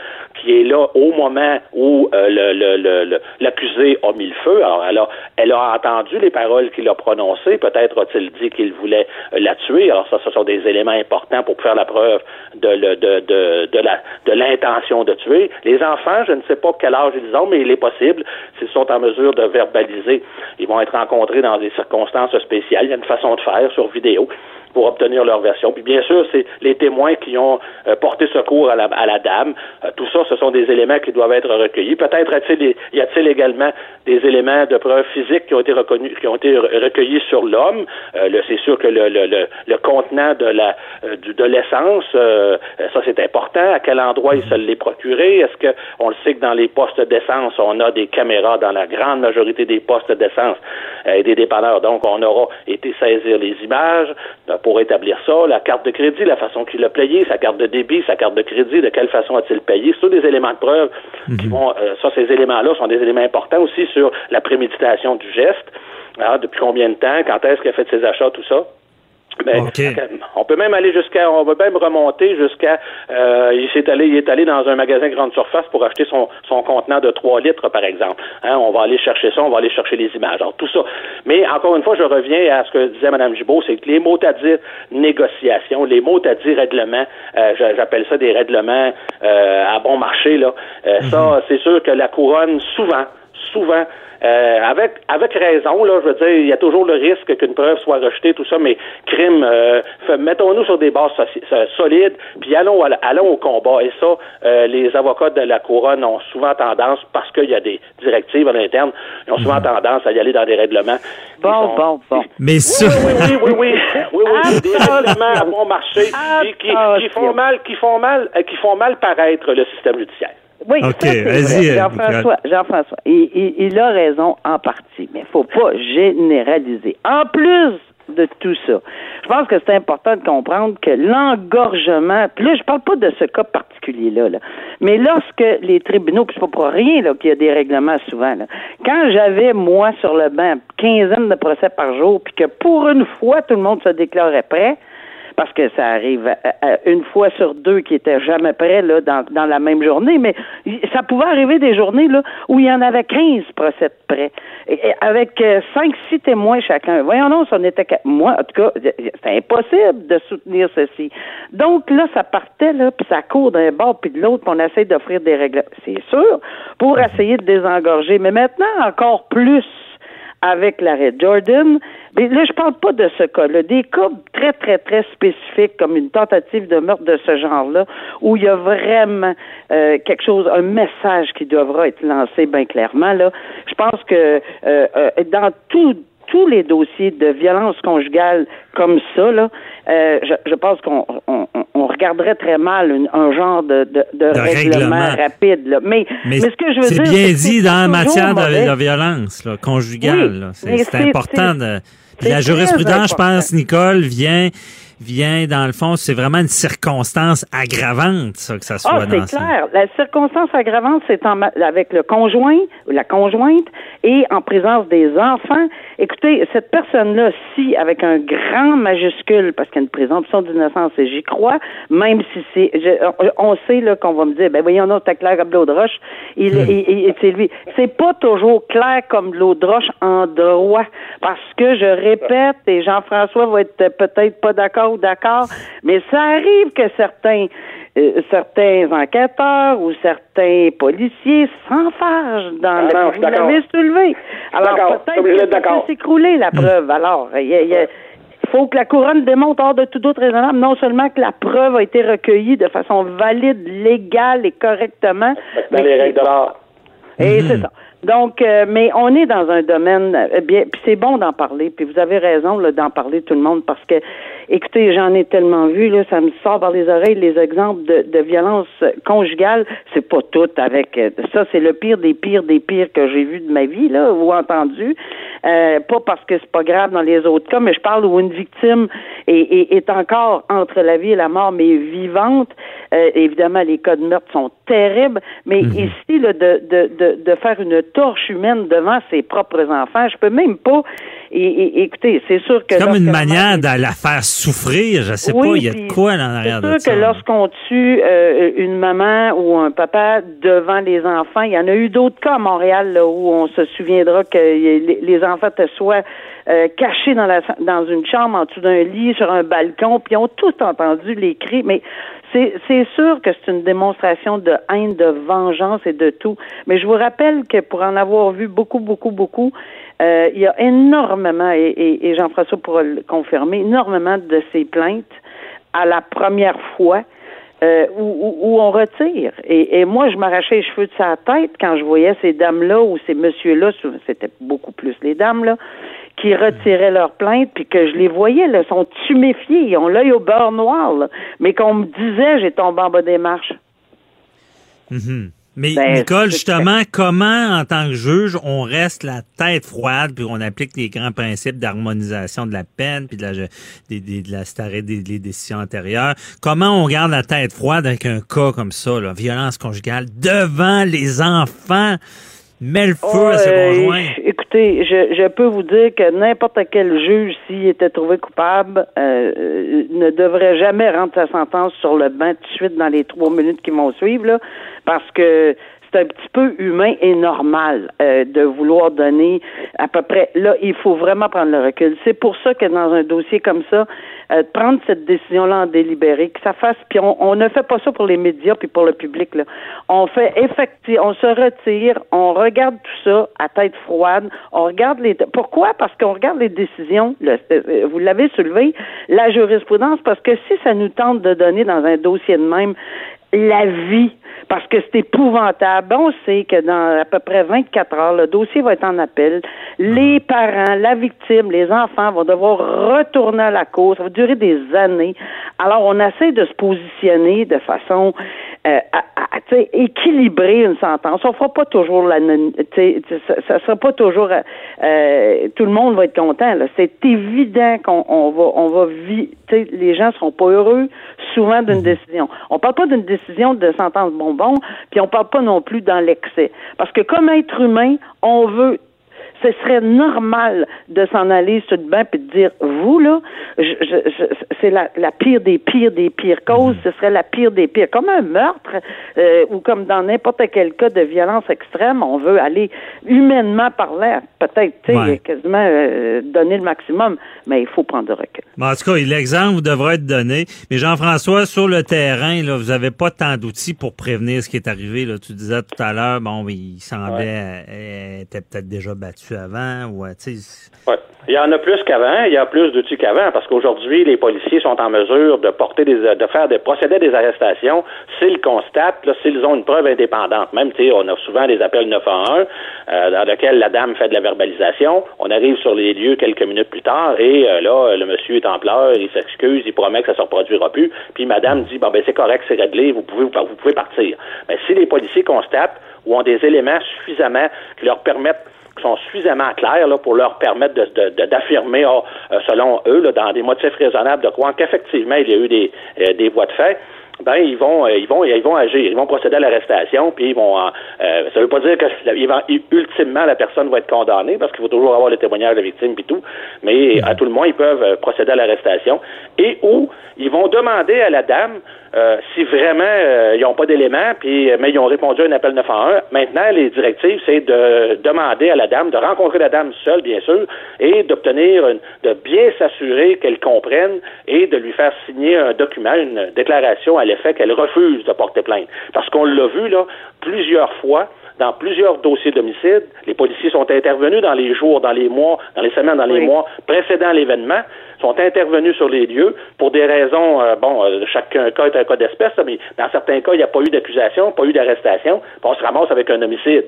qui est là au moment où euh, l'accusé a mis le feu. Alors, elle a, entendu les paroles qu'il a prononcées. Peut-être a-t-il dit qu'il voulait euh, la tuer. Alors, ça, ce sont des éléments importants pour faire la preuve de, de l'intention de tuer. Les enfants, je ne sais pas quel âge ils ont, mais il est possible, s'ils sont en mesure de verbaliser, ils vont être rencontrés dans des circonstances spéciales. Il y a une façon de faire sur vidéo pour obtenir leur version. Puis bien sûr, c'est les témoins qui ont euh, porté secours à la, à la dame. Euh, tout ça, ce sont des éléments qui doivent être recueillis. Peut-être y a-t-il également des éléments de preuve physique qui ont été reconnus, qui ont été recueillis sur l'homme? Euh, c'est sûr que le, le, le, contenant de la de l'essence, ça c'est important. À quel endroit il se l'est procuré? Est-ce que on le sait que dans les postes d'essence, on a des caméras dans la grande majorité des postes d'essence et des dépanneurs. Donc, on aura été saisir les images pour établir ça, la carte de crédit, la façon qu'il a payé, sa carte de débit, sa carte de crédit, de quelle façon a-t-il payé. C'est tous des éléments de preuve qui mhm. vont, euh, ça, ces éléments-là sont des éléments importants aussi sur la préméditation du geste. Ah, depuis combien de temps, quand est-ce qu'il a fait ses achats, tout ça. Ben, On peut même aller jusqu'à, on va même remonter jusqu'à, euh, il s'est allé, il est allé dans un magasin grande surface pour acheter son, son contenant de 3 litres, par exemple. Hein, on va aller chercher ça, on va aller chercher les images. Alors, tout ça. Mais encore une fois, je reviens à ce que disait Mme Gibault, c'est que les mots à dire négociation, les mots à dire règlement, euh, j'appelle ça des règlements euh, à bon marché, là. Euh, ça, mhm. c'est sûr que la couronne, souvent, souvent, euh, avec avec raison, là, je veux dire, il y a toujours le risque qu'une preuve soit rejetée, tout ça, mais crime, euh, mettons-nous sur des bases solides, puis allons allons au combat. Et ça, euh, les avocats de la couronne ont souvent tendance, parce qu'il y a des directives à l'interne, ils ont souvent mhm. tendance à y aller dans des règlements. Bon, bon, bon. Mais ça... Oui, oui, oui, oui, oui, oui, des règlements à bon marché qui, qui, font mal, qui font mal, qui font mal paraître le système judiciaire. Oui, Jean-François, Jean-François, il, il, a raison en partie, mais il faut pas généraliser. En plus de tout ça, je pense que c'est important de comprendre que l'engorgement, puis là, je parle pas de ce cas particulier-là, là, mais lorsque les tribunaux, puis c'est pas pour rien là, qu'il y a des règlements souvent, là, quand j'avais, moi, sur le banc, quinzaine de procès par jour, puis que pour une fois, tout le monde se déclarait prêt, parce que ça arrive une fois sur deux qui étaient jamais prêts là, dans, dans la même journée, mais ça pouvait arriver des journées là, où il y en avait 15 procès de prêts, avec euh, cinq, six témoins chacun. Voyons non, ça n'était moi, en tout cas, c'était impossible de soutenir ceci. Donc là, ça partait, là, puis ça court d'un bord puis de l'autre, puis on essaie d'offrir des règles. C'est sûr, pour essayer de désengorger. Mais maintenant, encore plus avec l'arrêt Jordan. Mais là, je parle pas de ce cas-là. Des cas très, très, très spécifiques, comme une tentative de meurtre de ce genre-là, où il y a vraiment euh, quelque chose, un message qui devra être lancé bien clairement. Là, je pense que euh, euh, dans tout tous les dossiers de violence conjugale comme ça, là, euh, je, je, pense qu'on on, on regarderait très mal un genre de, de, de, règlement, rapide. Là. Mais, mais, ce que je veux dire, c'est bien dit dans la matière de, de, violence là, conjugale. c'est important. De, la jurisprudence, je pense, Nicole, vient vient, dans le fond, c'est vraiment une circonstance aggravante, ça, que ça soit oh, c'est clair. La circonstance aggravante, c'est avec le conjoint ou la conjointe et en présence des enfants. Écoutez, cette personne-là, si, avec un grand majuscule, parce qu'il y a une présomption d'innocence, et j'y crois, même si c'est, on sait, là, qu'on va me dire, ben voyons, non, c'est clair comme de l'eau de roche. Il, hmm. c'est lui. C'est pas toujours clair comme de l'eau de roche en droit. Parce que, je répète, et Jean-François va être peut-être pas d'accord d'accord, mais ça arrive que certains euh, certains enquêteurs ou certains policiers s'enfargent dans ah le vous l'avez soulevé. Alors peut-être que ça peut s'écrouler la preuve. Alors, il faut que la couronne démontre hors de tout doute raisonnable non seulement que la preuve a été recueillie de façon valide, légale et correctement. Dans les règles de Et c'est ça. Donc, euh, mais on est dans un domaine euh, bien, puis c'est bon d'en parler. Puis vous avez raison d'en parler tout le monde parce que, écoutez, j'en ai tellement vu là, ça me sort par les oreilles les exemples de, de violence conjugale. C'est pas tout avec euh, ça, c'est le pire des pires des pires que j'ai vu de ma vie là ou entendu. Euh, pas parce que c'est pas grave dans les autres cas, mais je parle où une victime est, est, encore entre la vie et la mort, mais vivante. Euh, évidemment, les cas de meurtre sont terribles, mais mhm. ici, là, de, de, de, de faire une torche humaine devant ses propres enfants. Je peux même pas. Et, écoutez, c'est sûr que. Comme une manière de la faire souffrir. Je sais pas, il y a de quoi dans l'arrière de ça. C'est sûr que lorsqu'on tue euh, une maman ou un papa devant les enfants, il y en a eu d'autres cas à Montréal là, où on se souviendra que les enfants étaient soit euh, cachés dans, la, dans une chambre en dessous d'un lit, sur un balcon, puis ont tous entendu les cris. Mais c'est sûr que c'est une démonstration de haine, de vengeance et de tout. Mais je vous rappelle que pour en avoir vu beaucoup, beaucoup, beaucoup, Euh, il y a énormément, et, et Jean-François pourra le confirmer, énormément de ces plaintes à la première fois euh, où, où, on retire. Et, et moi, je m'arrachais les cheveux de sa tête quand je voyais ces dames-là ou ces messieurs-là, c'était beaucoup plus les dames-là, qui retiraient leurs plaintes, puis que je les voyais, là, sont tuméfiés, ils ont l'œil au beurre noir, mais qu'on me disait, j'ai tombé en bas des marches. Mm-hmm. Mais ben, Nicole, justement, comment en tant que juge, on reste la tête froide puis on applique les grands principes d'harmonisation de la peine puis de la de, de, la des, des, décisions antérieures? Comment on garde la tête froide avec un cas comme ça, là, violence conjugale devant les enfants? Le feu à ses conjoints. Écoutez, je, je, peux vous dire que n'importe quel juge, s'il était trouvé coupable, euh, ne devrait jamais rendre sa sentence sur le banc tout de suite dans les trois minutes qui vont suivre, là, parce que c'est un petit peu humain et normal euh, de vouloir donner à peu près. Là, il faut vraiment prendre le recul. C'est pour ça que dans un dossier comme ça, euh, prendre cette décision-là en délibéré, que ça fasse. Puis on, on, ne fait pas ça pour les médias puis pour le public. Là. On fait effectivement, on se retire, on regarde tout ça à tête froide. On regarde les. Pourquoi? Parce qu'on regarde les décisions. Euh, vous l'avez soulevé, la jurisprudence. Parce que si ça nous tente de donner dans un dossier de même la vie parce que c'est épouvantable. On sait que dans à peu près 24 heures, le dossier va être en appel. Les parents, la victime, les enfants vont devoir retourner à la cause. Ça va durer des années. Alors, on essaie de se positionner de façon euh, équilibrer une sentence. On fera pas toujours la, ça, ça sera pas toujours, euh, tout le monde va être content. C'est évident qu'on on va, on va vivre. Les gens seront pas heureux souvent d'une mhm. décision. On parle pas d'une décision de sentence bonbon, puis on parle pas non plus dans l'excès. Parce que comme être humain, on veut ce serait normal de s'en aller sur le banc et de dire vous là, c'est la, pire des pires des pires causes, ce serait la pire des pires, comme un meurtre euh, ou comme dans n'importe quel cas de violence extrême, on veut aller humainement parler, peut-être, quasiment euh, donner le maximum, mais il faut prendre de recul. en tout cas, l'exemple devrait être donné. Mais Jean-François, sur le terrain, là, vous avez pas tant d'outils pour prévenir ce qui est arrivé. Là. Tu disais tout à l'heure, bon, il semblait euh, était peut-être déjà battu ou ouais. Il y en a plus qu'avant, il y a plus d'outils qu'avant, parce qu'aujourd'hui, les policiers sont en mesure de porter des de faire des des arrestations s'ils constatent, s'ils ont une preuve indépendante. Même, on a souvent des appels 911 euh, dans lesquels la dame fait de la verbalisation. On arrive sur les lieux quelques minutes plus tard et euh, là, le monsieur est en pleurs, il s'excuse, il promet que ça ne se reproduira plus. Puis madame dit bon ben c'est correct, c'est réglé, vous pouvez vous pouvez partir. Mais si les policiers constatent ou ont des éléments suffisamment qui leur permettent sont suffisamment clairs là, pour leur permettre d'affirmer, de, de, euh, selon eux, là, dans des motifs raisonnables, de croire qu'effectivement, il y a eu des, euh, des voies de fait. Ben ils vont euh, ils vont ils vont agir, ils vont procéder à l'arrestation, puis ils vont euh, ça veut pas dire que ultimement la personne va être condamnée parce qu'il faut toujours avoir le témoignage de la victime puis tout, mais à tout le moins ils peuvent procéder à l'arrestation. Et où ils vont demander à la dame euh, si vraiment euh, ils n'ont pas d'éléments, puis mais ils ont répondu à un appel 911, maintenant les directives, c'est de demander à la dame, de rencontrer la dame seule, bien sûr, et d'obtenir, de bien s'assurer qu'elle comprenne et de lui faire signer un document, une déclaration à l'effet qu'elle refuse de porter plainte. Parce qu'on l'a vu là plusieurs fois dans plusieurs dossiers d'homicide. Les policiers sont intervenus dans les jours, dans les mois, dans les semaines, dans les mois précédant l'événement sont intervenus sur les lieux pour des raisons, euh, bon, euh, chacun cas est un cas d'espèce, mais dans certains cas, il n'y a pas eu d'accusation, pas eu d'arrestation, on se ramasse avec un homicide.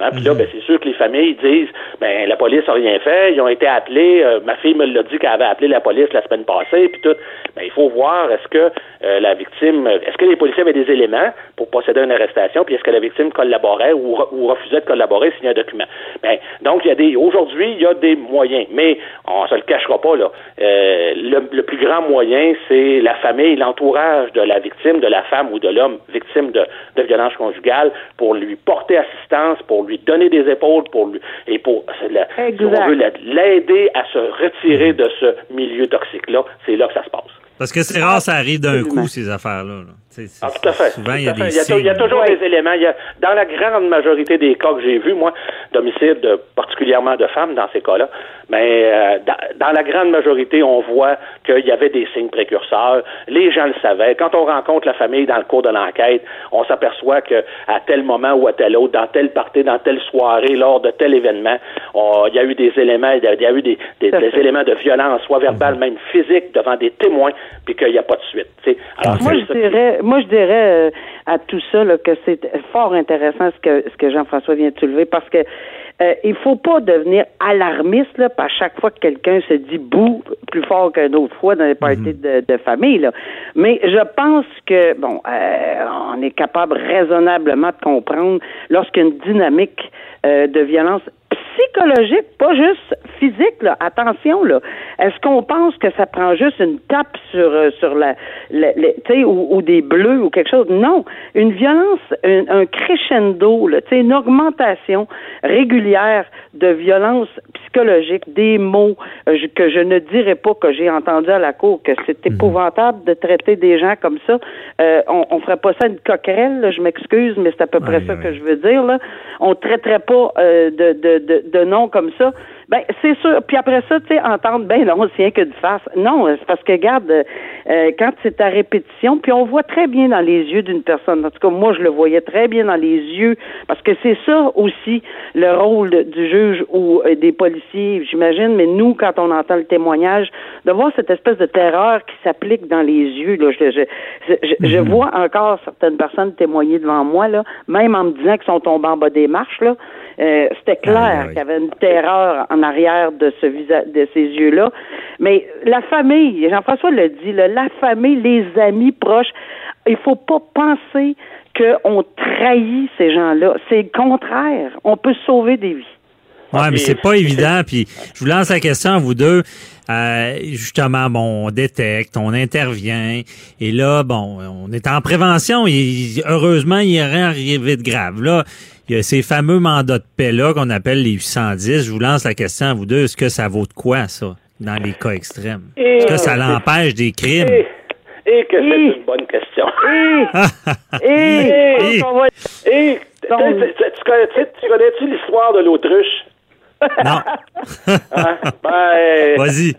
Hein, puis là, mhm. ben, c'est sûr que les familles disent, ben la police n'a rien fait, ils ont été appelés, euh, ma fille me l'a dit qu'elle avait appelé la police la semaine passée, puis tout. Ben, il faut voir, est-ce que la victime, est-ce que les policiers avaient des éléments pour procéder à une arrestation, puis est-ce que la victime collaborait ou, refusait de collaborer signer un document. Ben, donc, il y a des, aujourd'hui, il y a des moyens, mais on se le cachera pas, là. Euh, le, plus grand moyen, c'est la famille, l'entourage de la victime, de la femme ou de l'homme victime de, de violence conjugale, pour lui porter assistance, pour lui donner des épaules, pour lui et pour l'aider à se retirer de ce milieu toxique-là. C'est là que ça se passe. Parce que c'est rare, ça arrive d'un coup, ces affaires-là. Ah, tout à fait. Souvent, il y a des il y a, toujours des éléments. Il y a, dans la grande majorité des cas que j'ai vus, moi, d'homicide, particulièrement de femmes dans ces cas-là, mais euh, dans, la grande majorité, on voit qu'il y avait des signes précurseurs. Les gens le savaient. Quand on rencontre la famille dans le cours de l'enquête, on s'aperçoit que à tel moment ou à tel autre, dans telle partie, dans telle soirée, lors de tel événement, il y a eu des éléments, il y a eu des, éléments de violence, soit verbale, même physique, devant des témoins, puis qu'il n'y a pas de suite. Alors, moi, je dirais, moi, je dirais à tout ça que c'est fort intéressant ce que, ce que Jean-François vient de soulever parce que euh, il faut pas devenir alarmiste là, à chaque fois que quelqu'un se dit bouh plus fort qu'une autre fois dans les parties mhm. de, famille. Là. Mais je pense que bon, euh, on est capable raisonnablement de comprendre lorsqu'une dynamique euh, de violence psychologique, pas juste physique. Là. Attention, là. Est-ce qu'on pense que ça prend juste une tape sur euh, sur la, la, ou, ou, des bleus ou quelque chose? Non, une violence, un, crescendo, là, une augmentation régulière de violence psychologique, des mots euh, que je ne dirais pas que j'ai entendu à la cour que c'est mhm. épouvantable de traiter des gens comme ça. Euh, on, on ferait pas ça une coquerelle, je m'excuse, mais c'est à peu près ça que je veux dire. Là. On traiterait pas de, de, de, de noms comme ça ben, c'est sûr. Puis après ça, tu sais, entendre, ben non, c'est rien que de face. Non, c'est parce que, regarde, euh, quand c'est à répétition, puis on voit très bien dans les yeux d'une personne. En tout cas, moi, je le voyais très bien dans les yeux, parce que c'est ça aussi le rôle du juge ou euh, des policiers, j'imagine. Mais nous, quand on entend le témoignage, de voir cette espèce de terreur qui s'applique dans les yeux, là, je, je, je, mhm. vois encore certaines personnes témoigner devant moi, là, même en me disant qu'ils sont tombés en bas des marches, là. Euh, c'était clair qu'il y avait une terreur en arrière de ce visage, de ces yeux-là. Mais la famille, Jean-François l'a dit, la famille, les amis proches, il faut pas penser qu'on trahit ces gens-là. C'est le contraire. On peut sauver des vies. Oui, mais c'est pas évident. Puis je vous lance la question à vous deux. Euh, justement, bon, on détecte, on intervient, et là, bon, on est en prévention. Et heureusement, il n'y a rien arrivé de grave. Là, il y a ces fameux mandats de paix-là qu'on appelle les 810. Je vous lance la question à vous deux. Est-ce que ça vaut de quoi, ça, dans les cas extrêmes? Est-ce que ça l'empêche des crimes? Et, que c'est une bonne question. Et, et, tu connais-tu l'histoire de l'autruche? Non. Hein? Ben, Vas-y.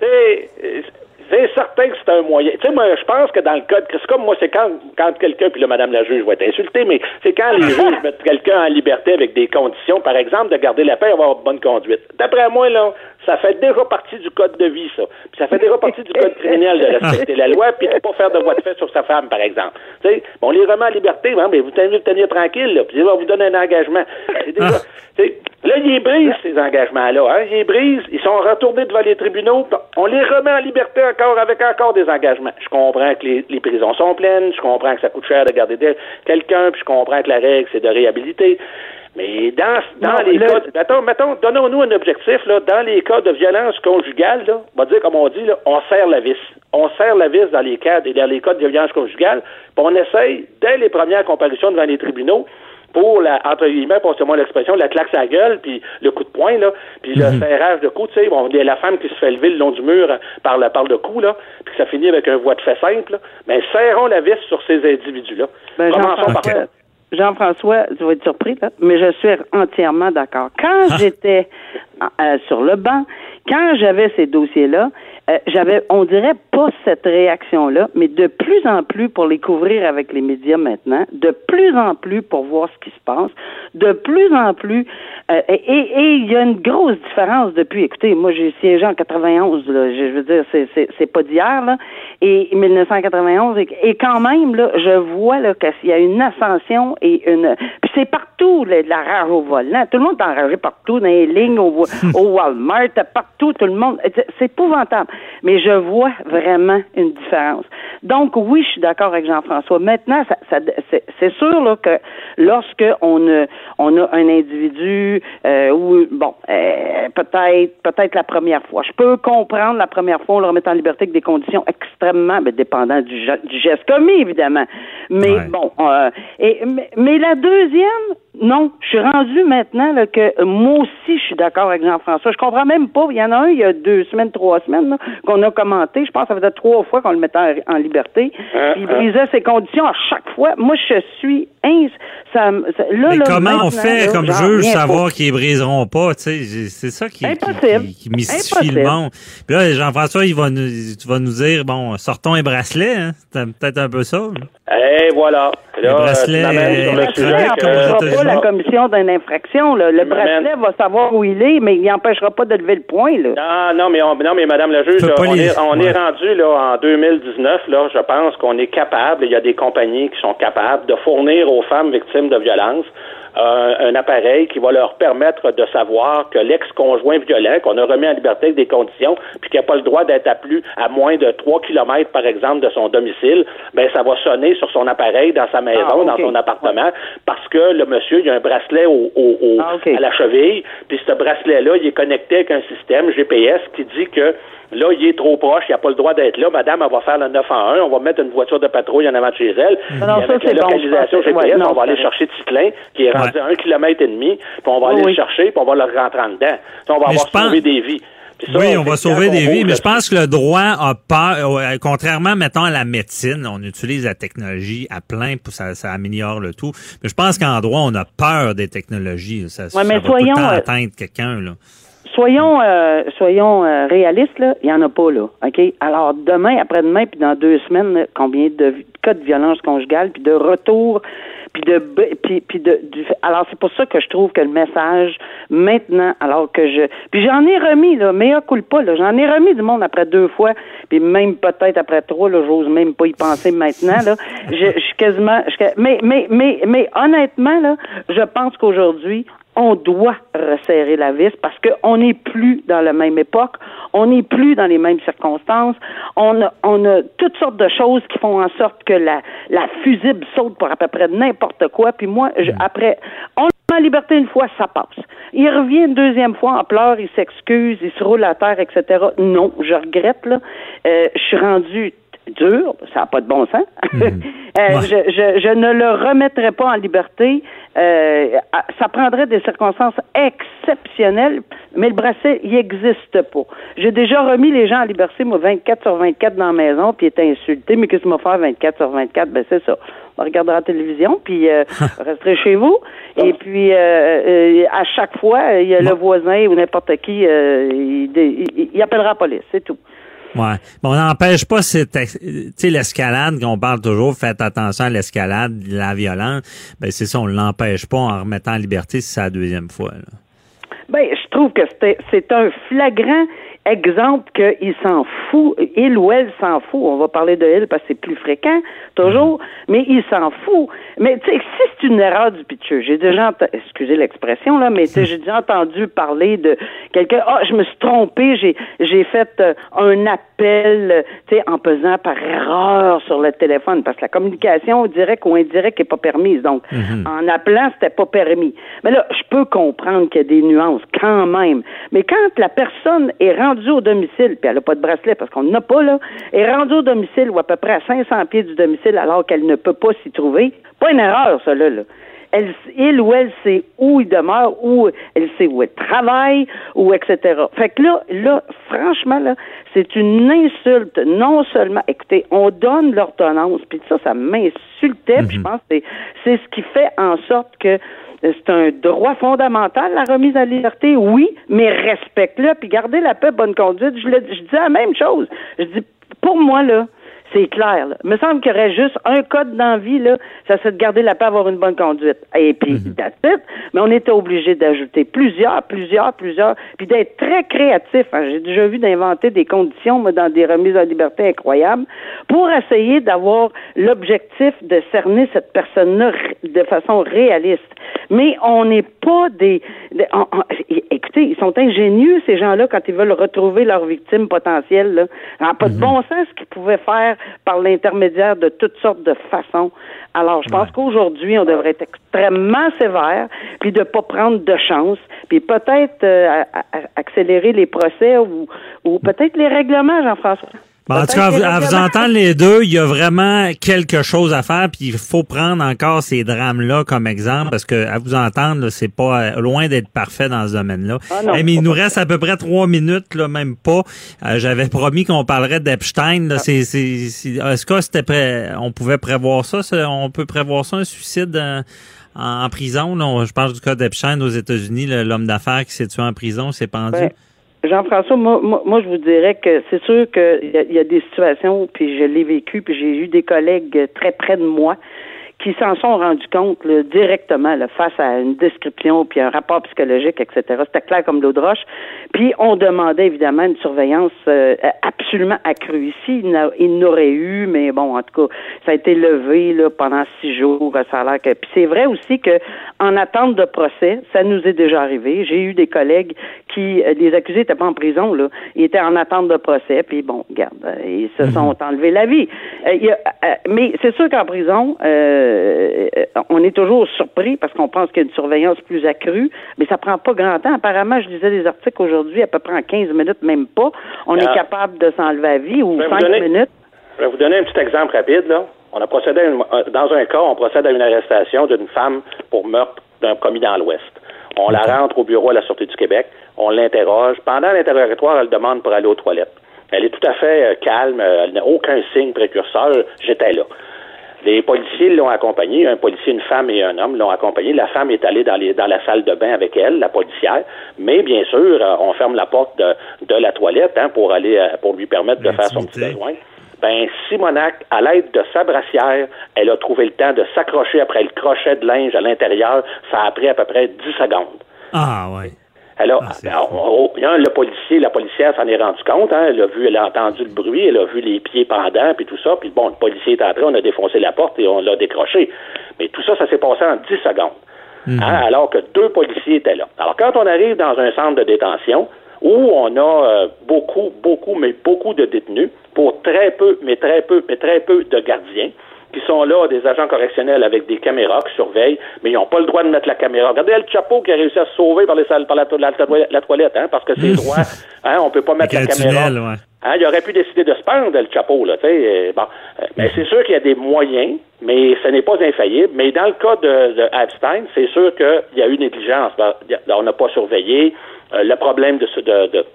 C'est certain que c'est un moyen. Tu sais, moi, je pense que dans le code, c'est comme moi, c'est quand, quand quelqu'un, puis là, Madame la juge va être insultée, mais c'est quand les juges mettent quelqu'un en liberté avec des conditions, par exemple, de garder la paix et avoir bonne conduite. D'après moi, là, ça fait déjà partie du code de vie, ça. Puis ça fait déjà partie du code criminel de respecter la loi, puis de pas faire de voie de fait sur sa femme, par exemple. Tu sais, on les remet en liberté, hein, mais vous tenez le tenir tranquille, là, puis va vous donner un engagement. Déjà, là, ils brisent ces engagements-là. Hein, ils brisent, ils sont retournés devant les tribunaux, on les remet en liberté encore avec encore des engagements. Je comprends que les, prisons sont pleines, je comprends que ça coûte cher de garder quelqu'un, puis je comprends que la règle, c'est de réhabiliter. Mais dans, dans les cas, mettons, mettons donnons-nous un objectif, là, dans les cas de violence conjugale, là, on va dire comme on dit, là, on serre la vis. On serre la vis dans les cas, dans les cas de violence conjugale, puis on essaye, dès les premières comparutions devant les tribunaux, pour la, entre guillemets, passez-moi l'expression, la claque sa gueule, puis le coup de poing, là, puis le mhm. serrage de cou, tu sais, bon, il y a la femme qui se fait lever le long du mur par la par le cou, là, puis ça finit avec un voie de fait simple, mais serrons la vis sur ces individus-là. Ben, Jean-François, Jean-François, tu vas être surpris, là, mais je suis entièrement d'accord. Quand j'étais euh, sur le banc, quand j'avais ces dossiers-là, euh, j'avais, on dirait pas cette réaction-là, mais de plus en plus pour les couvrir avec les médias maintenant, de plus en plus pour voir ce qui se passe, de plus en plus, euh, et il y a une grosse différence depuis. Écoutez, moi j'ai siégé en 91, là, je, veux dire, c'est, c'est, c'est pas d'hier là, et 1991, et, quand même là, je vois là qu'il y a une ascension et une, puis c'est partout là, de la rage au volant, tout le monde est enragé partout dans les lignes, au, au Walmart, partout, tout le monde, c'est épouvantable. Mais je vois vraiment une différence. Donc, oui, je suis d'accord avec Jean-François. Maintenant, ça, c'est sûr là, que lorsque on a, on a un individu euh, ou bon, euh, peut-être peut-être la première fois. Je peux comprendre la première fois, on le remet en liberté avec des conditions extrêmement ben, dépendantes du, geste commis, évidemment. Mais bon, euh, et, mais, la deuxième, non, je suis rendu maintenant là, que moi aussi, je suis d'accord avec Jean-François. Je comprends même pas. Il y en a un, il y a deux semaines, trois semaines, qu'on a commenté. Je pense que ça faisait trois fois qu'on le mettait en, en liberté. Hein, Puis il hein. brisait ses conditions à chaque fois. Moi, je suis ins... ça, ça- là, Mais là, comment on fait là, comme juge savoir pas. qu'ils briseront pas, c'est ça qui, qui, Impossible. qui- qui mystifie Impossible. le monde. Puis là, Jean-François, il va nous, tu vas nous dire, bon, sortons un bracelet, hein? C'est peut-être un peu ça. Et voilà. Le Là, bracelet euh, sur le sujet que- pas la commission d'une infraction. là. Le bracelet va savoir où il est, mais il n'empêchera pas de lever le point. Là. Non, non, mais on, non, mais Madame la juge, là, on, les- est, on ouais. est rendu là en 2019. Là, je pense qu'on est capable. Il y a des compagnies qui sont capables de fournir aux femmes victimes de violences euh, un appareil qui va leur permettre de savoir que l'ex-conjoint violent, qu'on a remis en liberté avec des conditions, puis qui n'a pas le droit d'être à plus à moins de 3 kilomètres, par exemple, de son domicile, ben ça va sonner sur son appareil dans sa maison, Ah, dans son appartement, parce que le monsieur, il a un bracelet au, au- au- Ah, à la cheville, puis ce bracelet-là, il est connecté avec un système GPS qui dit que là, il est trop proche, il n'a pas le droit d'être là. Madame, elle va faire le 9 en 1, on va mettre une voiture de patrouille en avant de chez elle. Non, ça, la localisation GPS, ouais, non, on va aller chercher Ticlin, qui est rendu à un kilomètre et demi, puis on va aller oui. le chercher, puis on va le rentrer en dedans. On va Mais avoir sauvé des vies. Ça, oui, on va sauver des vies, mais je pense que le droit a peur, euh, contrairement, mettons, à la médecine, on utilise la technologie à plein, pour ça, ça améliore le tout. Mais je pense qu'en droit, on a peur des technologies. Ça, ça mais va tout le soyons, temps euh, atteindre quelqu'un, là. Soyons, euh, soyons euh, réalistes, là. Il n'y en a pas, là. OK? Alors, demain, après-demain, puis dans deux semaines, là, combien de cas de violence conjugale, puis de retour, puis de. Puis, puis de du, alors, c'est pour ça que je trouve que le message, maintenant, alors que je. Puis j'en ai remis, là, mea culpa, là. J'en ai remis du monde après deux fois, puis même peut-être après trois, là, j'ose même pas y penser maintenant, là. Je, je suis quasiment. je- mais, mais, mais, mais, honnêtement, là, je pense qu'aujourd'hui, on doit resserrer la vis parce qu'on n'est plus dans la même époque, on n'est plus dans les mêmes circonstances, on a, on a toutes sortes de choses qui font en sorte que la, la fusible saute pour à peu près n'importe quoi. Puis moi, je- après, on en liberté une fois, ça passe. Il revient une deuxième fois en pleurs, il s'excuse, il se roule à terre, etc. Non, je regrette, là. Euh, je suis rendu dur, ça n'a pas de bon sens. Euh, je, je, je ne le remettrai pas en liberté. Euh, ça prendrait des circonstances exceptionnelles, mais le bracelet, il n'existe pas. J'ai déjà remis les gens en liberté, moi, 24 sur 24 dans la maison, puis ils étaient insultés. Mais qu'est-ce que m'a faire 24 sur 24? Ben, c'est ça. On regardera la télévision, puis euh, resterez chez vous. Et puis, euh, euh, à chaque fois, il y a le voisin ou n'importe qui, euh, il, il- il appellera la police, c'est tout. Ouais. Mais on n'empêche pas cette, sais, l'escalade qu'on parle toujours, faites attention à l'escalade, la violence. Ben, c'est ça, on l'empêche pas en remettant en liberté si c'est la deuxième fois, là. Ben, je trouve que c'est un flagrant exemple qu'il s'en fout, il ou elle s'en fout. On va parler de elle parce que c'est plus fréquent, toujours, mais il s'en fout. Mais tu sais, si c'est une erreur du pitcher, j'ai déjà, excusez l'expression là, mais tu sais, j'ai déjà entendu parler de quelqu'un. Ah, je me suis trompé, j'ai j'ai fait euh, un appel, tu sais, en pesant par erreur sur le téléphone, parce que la communication directe ou indirecte n'est pas permise. Donc, en appelant, c'était pas permis. Mais là, je peux comprendre qu'il y a des nuances quand même. Mais quand la personne est rendue au domicile, puis elle n'a pas de bracelet parce qu'on n'en a pas là, est rendue au domicile ou à peu près à 500 pieds du domicile alors qu'elle ne peut pas s'y trouver, pas une erreur, ça là. là. Elle, il ou elle sait où il demeure, où elle sait où elle travaille, ou etc. Fait que là, là, franchement, là, c'est une insulte. Non seulement, écoutez, on donne l'ordonnance, puis ça, ça m'insultait, puis je pense que c'est, c'est ce qui fait en sorte que c'est un droit fondamental, la remise à liberté, oui, mais respecte-le, puis gardez la paix, bonne conduite. Je, le- je dis la même chose. Je dis, pour moi, là, c'est clair. Là. Il me semble qu'il y aurait juste un code d'envie, là, ça serait de garder la paix, avoir une bonne conduite. Et puis, that's it. Mais on était obligé d'ajouter plusieurs, plusieurs, plusieurs, puis d'être très créatif. hein. J'ai déjà vu d'inventer des conditions, moi, dans des remises en liberté incroyables, pour essayer d'avoir l'objectif de cerner cette personne-là de façon réaliste. Mais on n'est pas des... des- on- on- écoutez, ils sont ingénieux, ces gens-là, quand ils veulent retrouver leur victime potentielle. Là. Ça n'a pas de bon sens ce qu'ils pouvaient faire par l'intermédiaire de toutes sortes de façons. Alors, je pense qu'aujourd'hui, on devrait être extrêmement sévère, puis de pas prendre de chance, puis peut-être euh, accélérer les procès ou, ou peut-être les règlements, Jean-François. Bon, en tout cas, à vous entendre les deux, il y a vraiment quelque chose à faire, puis il faut prendre encore ces drames-là comme exemple, parce que à vous entendre, c'est pas euh, loin d'être parfait dans ce domaine-là. Ah mais il nous reste à peu près trois minutes, là, même pas. Euh, J'avais promis qu'on parlerait d'Epstein. Ah. C'est, est-ce que c'était prêt, on pouvait prévoir ça, ça? On peut prévoir ça, un suicide euh, en, en prison? là? Je parle du cas d'Epstein aux États-Unis, l'homme d'affaires qui s'est tué en prison, s'est pendu. Ben, Jean-François, moi, moi, moi, je vous dirais que c'est sûr qu'il y, y a des situations, puis je l'ai vécu, puis j'ai eu des collègues très près de moi qui s'en sont rendus compte là, directement là, face à une description puis un rapport psychologique, etc. C'était clair comme l'eau de roche. Puis on demandait évidemment une surveillance euh, absolument accrue ici. Il n'a- Il n'aurait eu, mais bon, en tout cas, ça a été levé là, pendant six jours. Ça a l'air que. Puis c'est vrai aussi que en attente de procès, ça nous est déjà arrivé. J'ai eu des collègues qui, euh, les accusés n'étaient pas en prison là, ils étaient en attente de procès. Puis bon, regarde, euh, ils se sont enlevés la vie. Euh, y a- euh, mais c'est sûr qu'en prison, euh, on est toujours surpris parce qu'on pense qu'il y a une surveillance plus accrue, mais ça prend pas grand temps. Apparemment, je lisais des articles aujourd'hui, à peu près en 15 minutes, même pas, on est Ah. capable de s'enlever la vie ou Je vais vous 5 donner- minutes. Je vais vous donner un petit exemple rapide. Là. On a procédé à une- euh, dans un cas, on procède à une arrestation d'une femme pour meurtre d'un commis dans l'Ouest. On la rentre au bureau à la Sûreté du Québec, on l'interroge. Pendant l'interrogatoire, elle demande pour aller aux toilettes. Elle est tout à fait euh, calme, euh, elle n'a aucun signe précurseur. J'étais là. Les policiers l'ont accompagnée, un policier, une femme et un homme l'ont accompagnée. La femme est allée dans, les, dans la salle de bain avec elle, la policière. Mais bien sûr, euh, on ferme la porte de, de la toilette hein, pour aller euh, pour lui permettre de faire son petit besoin. Ben, Simonac, à l'aide de sa brassière, elle a trouvé le temps de s'accrocher après le crochet de linge à l'intérieur. Ça a pris à peu près 10 secondes. Ah, ouais. Alors, alors, on- on- le policier, la policière s'en est rendu compte, hein, elle a vu, elle a entendu le bruit, elle a vu les pieds pendants, puis tout ça, puis bon, le policier est entré, on a défoncé la porte et on l'a décroché. Mais tout ça, ça s'est passé en 10 secondes. Hein, alors que deux policiers étaient là. Alors, quand on arrive dans un centre de détention, où on a euh, beaucoup, beaucoup, mais beaucoup de détenus, pour très peu, mais très peu, mais très peu de gardiens, qui sont là, des agents correctionnels avec des caméras qui surveillent, mais ils n'ont pas le droit de mettre la caméra. Regardez El Chapeau qui a réussi à se sauver par, les salles, par la, to- la to- la toilette, hein, parce que c'est droit. Hein, on peut pas mettre la Avec caméra. tunnel, ouais. Hein, il aurait pu décider de se pendre, El Chapeau, là, tu sais. euh, bon, Euh, mais c'est sûr qu'il y a des moyens, mais ce n'est pas infaillible. Mais dans le cas de, de Epstein, c'est sûr qu'il y a eu négligence. Ben, On n'a pas surveillé. Euh, le problème de, ce- de, de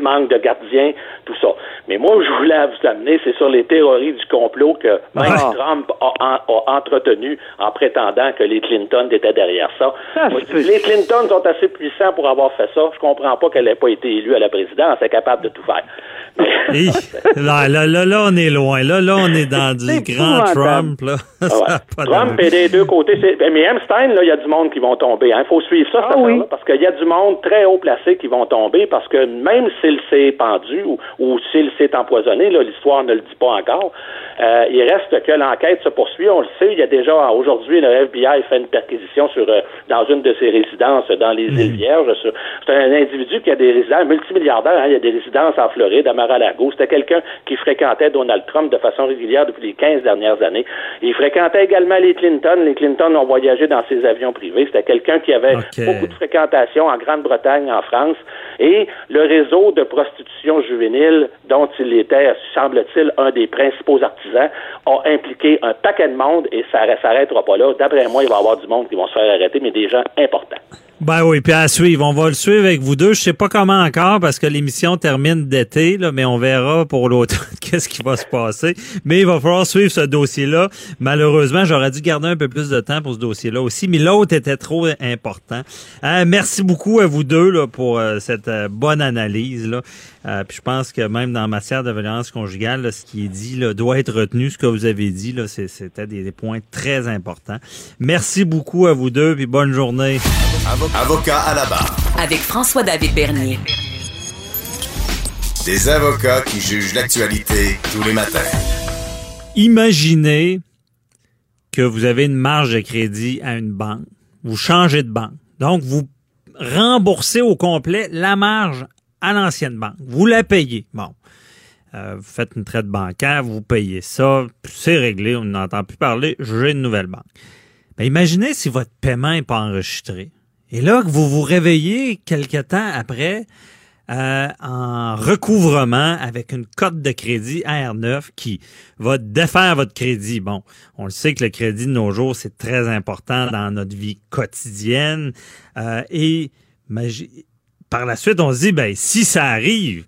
manque de gardiens, tout ça. Mais moi, je voulais vous amener, c'est sur les théories du complot que même Ah. Trump a, a- a entretenu en prétendant que les Clinton étaient derrière ça. Moi, dis, les Clinton sont assez puissants pour avoir fait ça. Je comprends pas qu'elle n'ait pas été élue à la présidence. Elle est capable de tout faire. Hi. Là, là, là, là, on est loin. Là, là, on est dans du grand. Trump. Là. Ah ouais. Trump est des deux côtés. Mais Epstein, là, il y a du monde qui vont tomber. Il faut suivre ça, cette Ah oui. parce qu'il y a du monde très haut placé qui vont tomber, parce que même s'il s'est pendu ou, ou s'il s'est empoisonné, là, l'histoire ne le dit pas encore, euh, il reste que l'enquête se poursuit. On le sait, il y a déjà aujourd'hui, le FBI fait une perquisition sur euh, dans une de ses résidences dans les Mhm. îles Vierges. C'est un individu qui a des résidences, multimilliardaire, hein, il y a des résidences en Floride, à Mar-a-Lago. C'était quelqu'un qui fréquentait Donald Trump de façon régulière depuis les 15 dernières années. Il fréquentait également les Clinton. Les Clinton ont voyagé dans ses avions privés. C'était quelqu'un qui avait beaucoup de fréquentation en Grande-Bretagne, en France. Et le réseau de prostitution juvénile dont il était, semble-t-il, un des principaux artisans, a impliqué un paquet de monde et ça ne s'arrêtera pas là. D'après moi, il va y avoir du monde qui vont se faire arrêter, mais des gens importants. Ben oui, puis à suivre. On va le suivre avec vous deux. Je sais pas comment encore parce que l'émission termine d'été, là, mais on verra pour l'automne qu'est-ce qui va se passer. Mais il va falloir suivre ce dossier-là. Malheureusement, j'aurais dû garder un peu plus de temps pour ce dossier-là aussi, mais l'autre était trop important. Euh, merci beaucoup à vous deux là, pour euh, cette euh, bonne analyse. Là. Puis je pense que même dans matière de violence conjugale, là, ce qui est dit là, doit être retenu. Ce que vous avez dit, là, c'était des, des points très importants. Merci beaucoup à vous deux, puis bonne journée. Avocat à la barre. Avec François-David Bernier. Des avocats qui jugent l'actualité tous les matins. Imaginez que vous avez une marge de crédit à une banque. Vous changez de banque. Donc, vous remboursez au complet la marge à l'ancienne banque. Vous la payez. Bon. Euh, vous faites une traite bancaire, vous payez ça, c'est réglé, on n'entend plus parler, j'ai une nouvelle banque. Mais imaginez si votre paiement n'est pas enregistré. Et là, que vous vous réveillez quelque temps après euh, en recouvrement avec une cote de crédit R9 qui va défaire votre crédit. Bon, on le sait que le crédit de nos jours, c'est très important dans notre vie quotidienne. Euh, et par la suite, on se dit, ben, si ça arrive,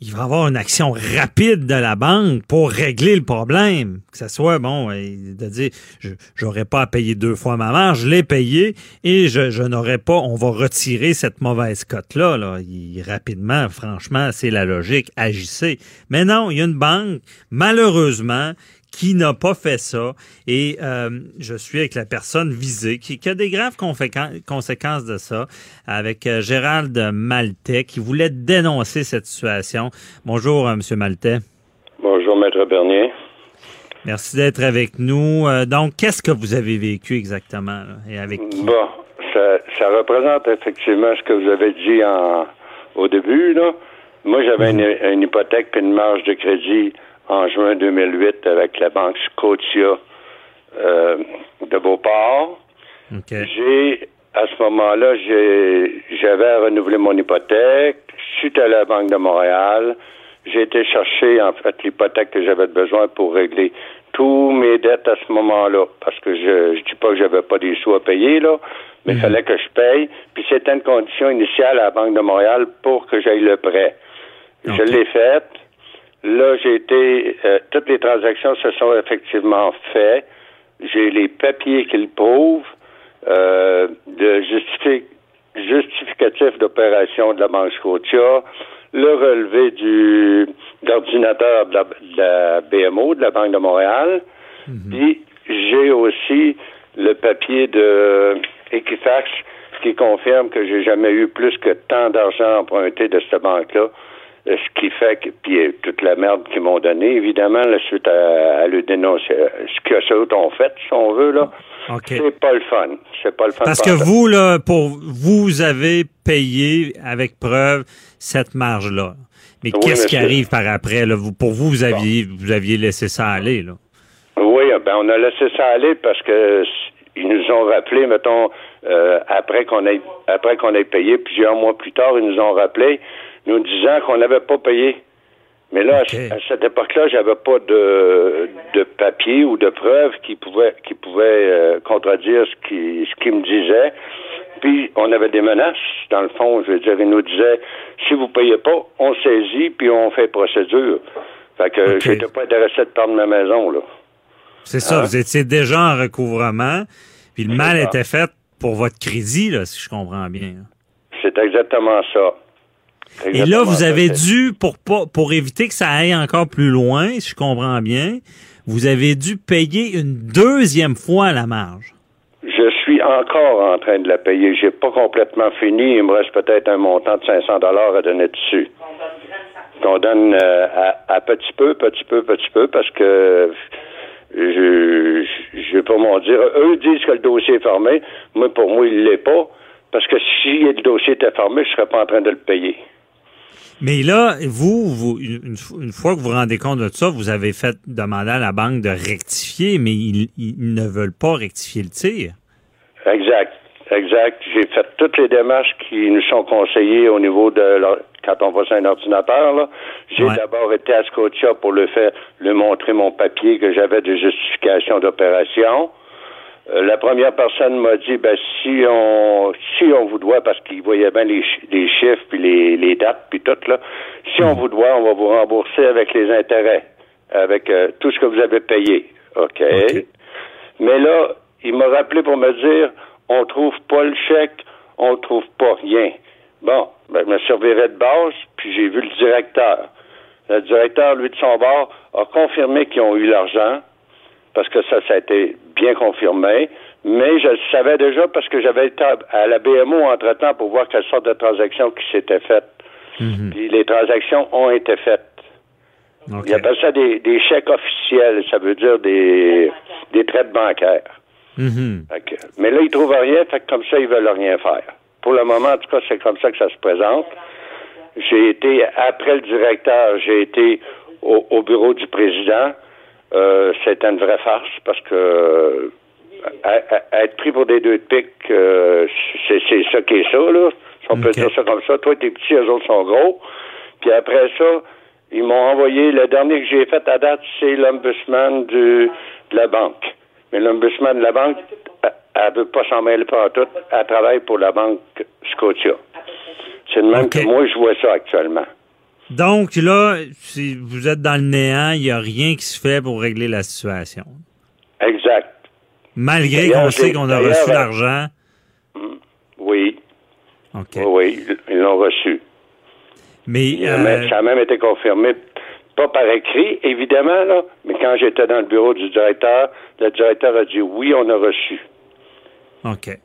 il va avoir une action rapide de la banque pour régler le problème. Que ce soit, bon, de dire, je n'aurais pas à payer deux fois ma marge, je l'ai payé et je, je n'aurais pas, on va retirer cette mauvaise cote-là. Là. rapidement, franchement, c'est la logique, agissez. Mais non, il y a une banque, malheureusement, qui n'a pas fait ça. Et euh, je suis avec la personne visée qui, a des graves conséquences de ça, avec euh, Gérald Maltais qui voulait dénoncer cette situation. Bonjour, euh, Monsieur Maltais. Bonjour, Maître Bernier. Merci d'être avec nous. donc, qu'est-ce que vous avez vécu exactement et avec qui? Bon, ça, représente effectivement ce que vous avez dit en, au début. Là. Moi, j'avais mhm. une, une, hypothèque et une marge de crédit en juin 2008 avec la banque Scotia euh, de Beauport. J'ai, à ce moment-là, j'avais renouvelé mon hypothèque. Suite à la Banque de Montréal, j'ai été chercher, en fait, l'hypothèque que j'avais besoin pour régler tous mes dettes à ce moment-là. Parce que je ne dis pas que j'avais pas des sous à payer, là, mais il mhm. fallait que je paye. Puis c'était une condition initiale à la Banque de Montréal pour que j'aille le prêt. Je l'ai faite. Là, j'ai été, euh, toutes les transactions se sont effectivement faites. J'ai les papiers qui le prouvent, euh, de justificatif d'opération de la Banque Scotia, le relevé du d'ordinateur de, la, BMO, de la Banque de Montréal. Mhm. Puis j'ai aussi le papier de Equifax qui confirme que j'ai jamais eu plus que tant d'argent emprunté de cette banque-là ce qui fait que, puis euh, toute la merde qu'ils m'ont donnée, évidemment, la suite à, le dénoncer, euh, ce que ça ont fait, si on veut, là. C'est pas le fun. C'est pas le fun. Parce que vous, là, pour vous avez payé avec preuve cette marge-là. Mais qu'est-ce qui arrive par après? Là? Vous, pour vous, vous aviez, vous aviez laissé ça aller, là. Oui, ben on a laissé ça aller parce que ils nous ont rappelé, mettons, euh, après qu'on ait après qu'on ait payé, plusieurs mois plus tard, ils nous ont rappelé nous disant qu'on n'avait pas payé. Mais là, à cette époque-là, j'avais pas de, de papier ou de preuves qui pouvaient qui pouvaient euh, contredire ce qui ce qu'ils me disaient. Puis on avait des menaces, dans le fond, je veux dire, ils nous disaient si vous payez pas, on saisit puis on fait procédure. Fait que j'étais pas intéressé de prendre ma maison, là. C'est ça, hein? vous étiez déjà en recouvrement, puis le mal était fait pour votre crédit, là, si je comprends bien. C'est exactement ça. Et là, vous avez dû, pour, pour éviter que ça aille encore plus loin, si je comprends bien, vous avez dû payer une deuxième fois la marge. Je suis encore en train de la payer. J'ai pas complètement fini. Il me reste peut-être un montant de 500 dollars à donner dessus. Qu'on donne euh, à, petit peu, petit peu, petit peu, parce que je, je vais pas m'en dire. Eux disent que le dossier est fermé. Moi, pour moi, il l'est pas. Parce que si le dossier était fermé, je serais pas en train de le payer. Mais là, vous, vous une, fois que vous vous rendez compte de ça, vous avez fait demander à la banque de rectifier, mais ils, ne veulent pas rectifier le tir. Exact. Exact. J'ai fait toutes les démarches qui nous sont conseillées au niveau de quand on va sur un ordinateur. J'ai d'abord été à Scotia pour le faire, lui montrer mon papier que j'avais de justification d'opération. Euh, la première personne m'a dit ben si on si on vous doit parce qu'il voyait bien les, les chiffres puis les, les dates puis tout là si on vous doit on va vous rembourser avec les intérêts avec euh, tout ce que vous avez payé. Ok, mais là il m'a rappelé pour me dire on trouve pas le chèque on trouve pas rien. Bon ben je me servirais de base puis j'ai vu le directeur. Le directeur lui de son bord a confirmé qu'ils ont eu l'argent parce que ça, ça a été bien confirmé. Mais je le savais déjà parce que j'avais été à la BMO entre-temps pour voir quelle sorte de transactions qui s'étaient faites. Mhm. Puis les transactions ont été faites. Okay. Ils appellent ça des, chèques officiels. Ça veut dire des, des traites bancaires. Mhm. mais là, ils trouvent rien, fait que comme ça, ils veulent rien faire. Pour le moment, en tout cas, c'est comme ça que ça se présente. J'ai été, après le directeur, j'ai été au bureau du président. Euh, c'est une vraie farce parce que euh, être pris pour des deux de pique, euh, c'est ça qui est ça, là. Si on peut dire ça comme ça. Toi, t'es petit, eux autres sont gros. Puis après ça, ils m'ont envoyé, le dernier que j'ai fait à date, c'est l'ombudsman de la banque. Mais l'ombudsman de la banque, elle veut pas s'en mêler par tout. Elle travaille pour la banque Scotia. C'est de même que moi, je vois ça actuellement. Donc là, si vous êtes dans le néant, il n'y a rien qui se fait pour régler la situation. Exact. Malgré qu'on sait qu'on a reçu l'argent. Oui. Oui, ils l'ont reçu. Mais, Ça a même été confirmé, pas par écrit, évidemment, là, mais quand j'étais dans le bureau du directeur, le directeur a dit oui, on a reçu. OK.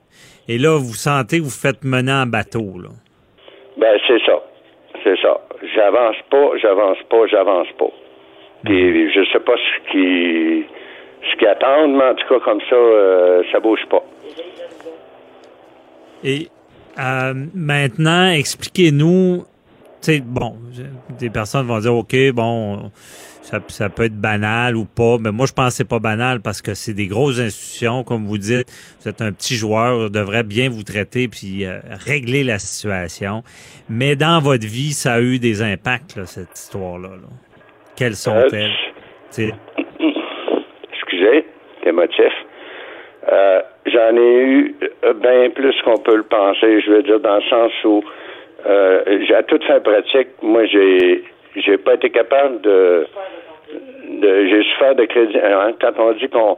Et là, vous sentez que vous faites mener en bateau, là? Ben, c'est ça. C'est ça. J'avance pas, j'avance pas, j'avance pas. Puis, je sais pas ce qui ce qu'ils attendent, mais en tout cas, comme ça, euh, ça bouge pas. Et euh, maintenant, expliquez-nous, sais, bon, des personnes vont dire, OK, bon, ça, peut être banal ou pas, mais moi, je pense que c'est pas banal parce que c'est des grosses institutions, comme vous dites, vous êtes un petit joueur, devrait bien vous traiter puis euh, régler la situation. Mais dans votre vie, ça a eu des impacts, cette histoire-là. Quelles sont-elles? Excusez, émotif. Euh, j'en ai eu bien plus qu'on peut le penser, je veux dire, dans le sens où euh, j'ai à toute fin pratique, moi j'ai j'ai pas été capable de, de j'ai souffert de crédit. Hein, quand on dit qu'on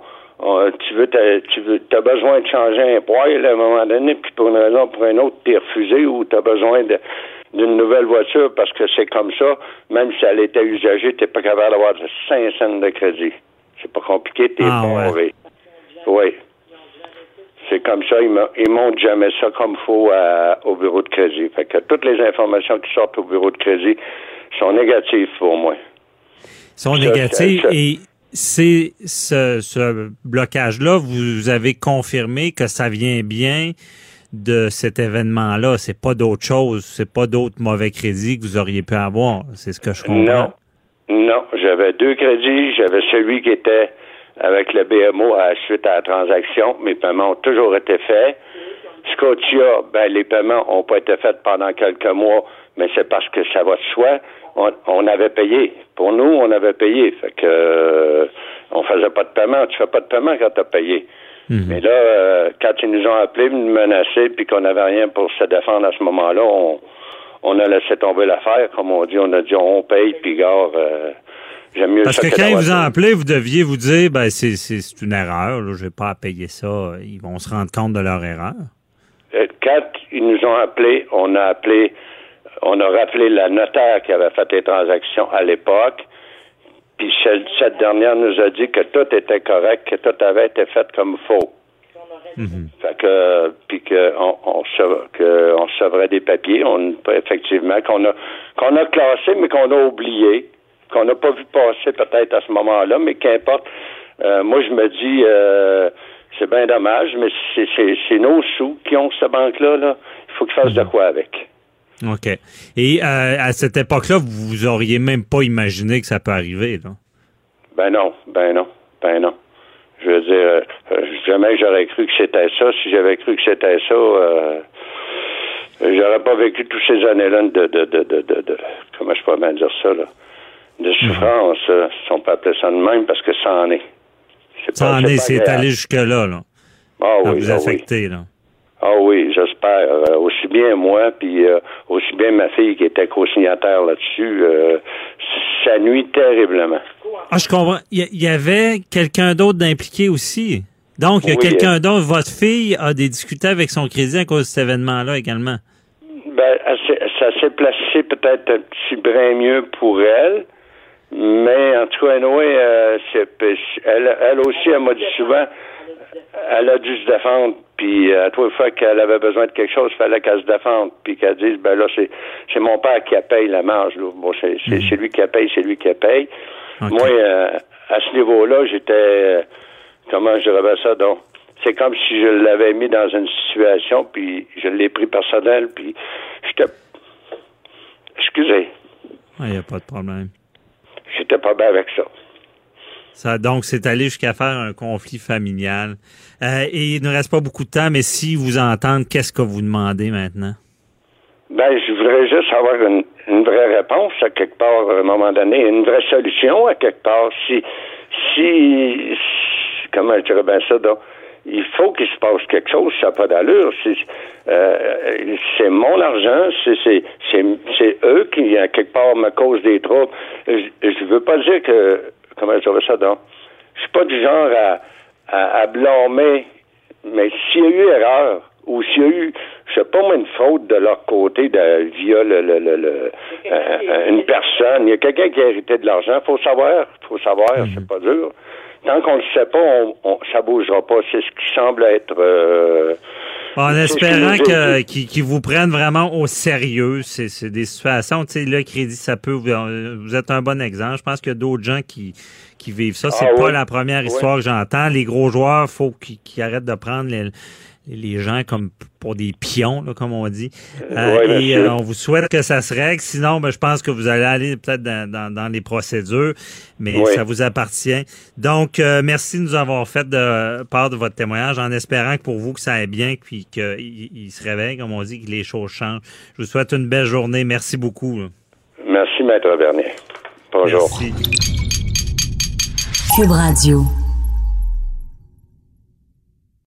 tu veux tu veux as besoin de changer un poil à un moment donné, puis pour une raison ou pour une autre, t'es refusé ou tu as besoin de d'une nouvelle voiture parce que c'est comme ça, même si elle était usagée, t'es pas capable d'avoir 5 cents de crédit. C'est pas compliqué, t'es ah, mauvais. Oui. C'est comme ça, ils ne montrent jamais ça comme faut au bureau de crédit. Fait que toutes les informations qui sortent au bureau de crédit sont négatives pour moi. Sont négatives et c'est ce, blocage-là, vous avez confirmé que ça vient bien de cet événement-là. C'est pas d'autre chose, c'est pas d'autres mauvais crédits que vous auriez pu avoir. C'est ce que je comprends. Non, non. J'avais deux crédits. J'avais celui qui était avec le BMO à la suite à la transaction. Mes paiements ont toujours été faits. Scotia, ben, les paiements n'ont pas été faits pendant quelques mois, mais c'est parce que ça va de soi. On, avait payé. Pour nous, on avait payé. Fait que euh, on faisait pas de paiement. Tu fais pas de paiement quand tu as payé. Mhm. Mais là, euh, quand ils nous ont appelés, nous menacer, puis qu'on n'avait rien pour se défendre à ce moment-là, on, on a laissé tomber l'affaire, comme on dit. On a dit on paye, puis gare, euh, parce que, quand ils vous ont appelé, vous deviez vous dire, ben, c'est une erreur, là, je vais pas à payer ça. Ils vont se rendre compte de leur erreur. Euh, quand ils nous ont appelé, on a appelé, on a rappelé la notaire qui avait fait les transactions à l'époque. Puis cette dernière nous a dit que tout était correct, que tout avait été fait comme faux. Mhm. Fait que, puis qu'on on, des papiers, on, effectivement, qu'on a, qu'on a classé, mais qu'on a oublié qu'on n'a pas vu passer peut-être à ce moment-là, mais qu'importe. Euh, moi, je me dis, euh, c'est bien dommage, mais c'est nos sous qui ont cette banque-là. Là. Il faut qu'ils fassent de mhm. quoi avec. OK. Et euh, à cette époque-là, vous auriez même pas imaginé que ça peut arriver, là? Ben non, ben non, ben non. Je veux dire, jamais j'aurais cru que c'était ça. Si j'avais cru que c'était ça, j'aurais pas vécu toutes ces années-là de, de, de, de, de, comment je peux bien dire ça, là? De souffrance, euh, si on peut appeler ça de même, parce que ça en est. Ça en est, c'est allé jusque-là, là. Ah oui, vous ah affecter, là. Ah oui, j'espère. Euh, aussi bien moi, puis euh, aussi bien ma fille qui était co-signataire là-dessus, ça nuit terriblement. Ah, je comprends. Il y, avait quelqu'un d'autre d'impliqué aussi. Donc, il y a quelqu'un d'autre. Votre fille a des difficultés avec son crédit à cause de cet événement-là également. Ben, ça s'est placé peut-être un petit brin mieux pour elle. Mais en tout cas, anyway, euh, elle, elle aussi, elle m'a dit souvent, elle a dû se défendre, puis à trois fois qu'elle avait besoin de quelque chose, il fallait qu'elle se défende, puis qu'elle dise, ben là, c'est, c'est mon père qui paye la marge. Là. Bon, c'est, c'est, mhm. lui qui paye, c'est lui qui paye. Moi, euh, à ce niveau-là, j'étais, comment je dirais ça, donc, c'est comme si je l'avais mis dans une situation, puis je l'ai pris personnel, puis j'étais, excusez. Il n'y a pas de problème j'étais pas bien avec ça. Ça, donc, c'est allé jusqu'à faire un conflit familial. Euh, et il ne reste pas beaucoup de temps, mais si vous entendez, qu'est-ce que vous demandez maintenant? Ben, je voudrais juste avoir une, une, vraie réponse à quelque part, à un moment donné, une vraie solution à quelque part. Si, si, comment je dirais bien ça, donc, il faut qu'il se passe quelque chose, ça n'a pas d'allure. C'est, euh, c'est mon argent, c'est, c'est, c'est, eux qui, à quelque part, me causent des troubles. Je, je veux pas dire que, comment je dirais ça, donc, je suis pas du genre à, à, à blâmer, mais s'il y a eu erreur, ou s'il y a eu, je sais pas moi, une faute de leur côté de, via le, le, le, euh, une personne, il y a quelqu'un qui a hérité de l'argent, faut savoir, faut savoir, c'est pas dur. Tant qu'on le sait pas, on, on, ça bougera pas. C'est ce qui semble être. Euh, en espérant que qu'ils vous prennent vraiment au sérieux, c'est des situations, tu sais, le crédit, ça peut, vous êtes un bon exemple. Je pense qu'il y a d'autres gens qui, qui vivent ça. C'est Ah pas oui. la première histoire que j'entends. Les gros joueurs, faut qu'ils qu'ils arrêtent de prendre les, les gens comme pour des pions, là, comme on dit. Euh, Ouais, et euh, on vous souhaite que ça se règle. Sinon, ben, je pense que vous allez aller peut-être dans, dans, dans les procédures, mais Ouais. ça vous appartient. Donc, euh, merci de nous avoir fait de part de votre témoignage en espérant que pour vous que ça aille bien, puis qu'il il se réveille, comme on dit, que les choses changent. Je vous souhaite une belle journée. Merci beaucoup. là. Merci, Maître Bernier. Bonjour. Merci. Cube Radio.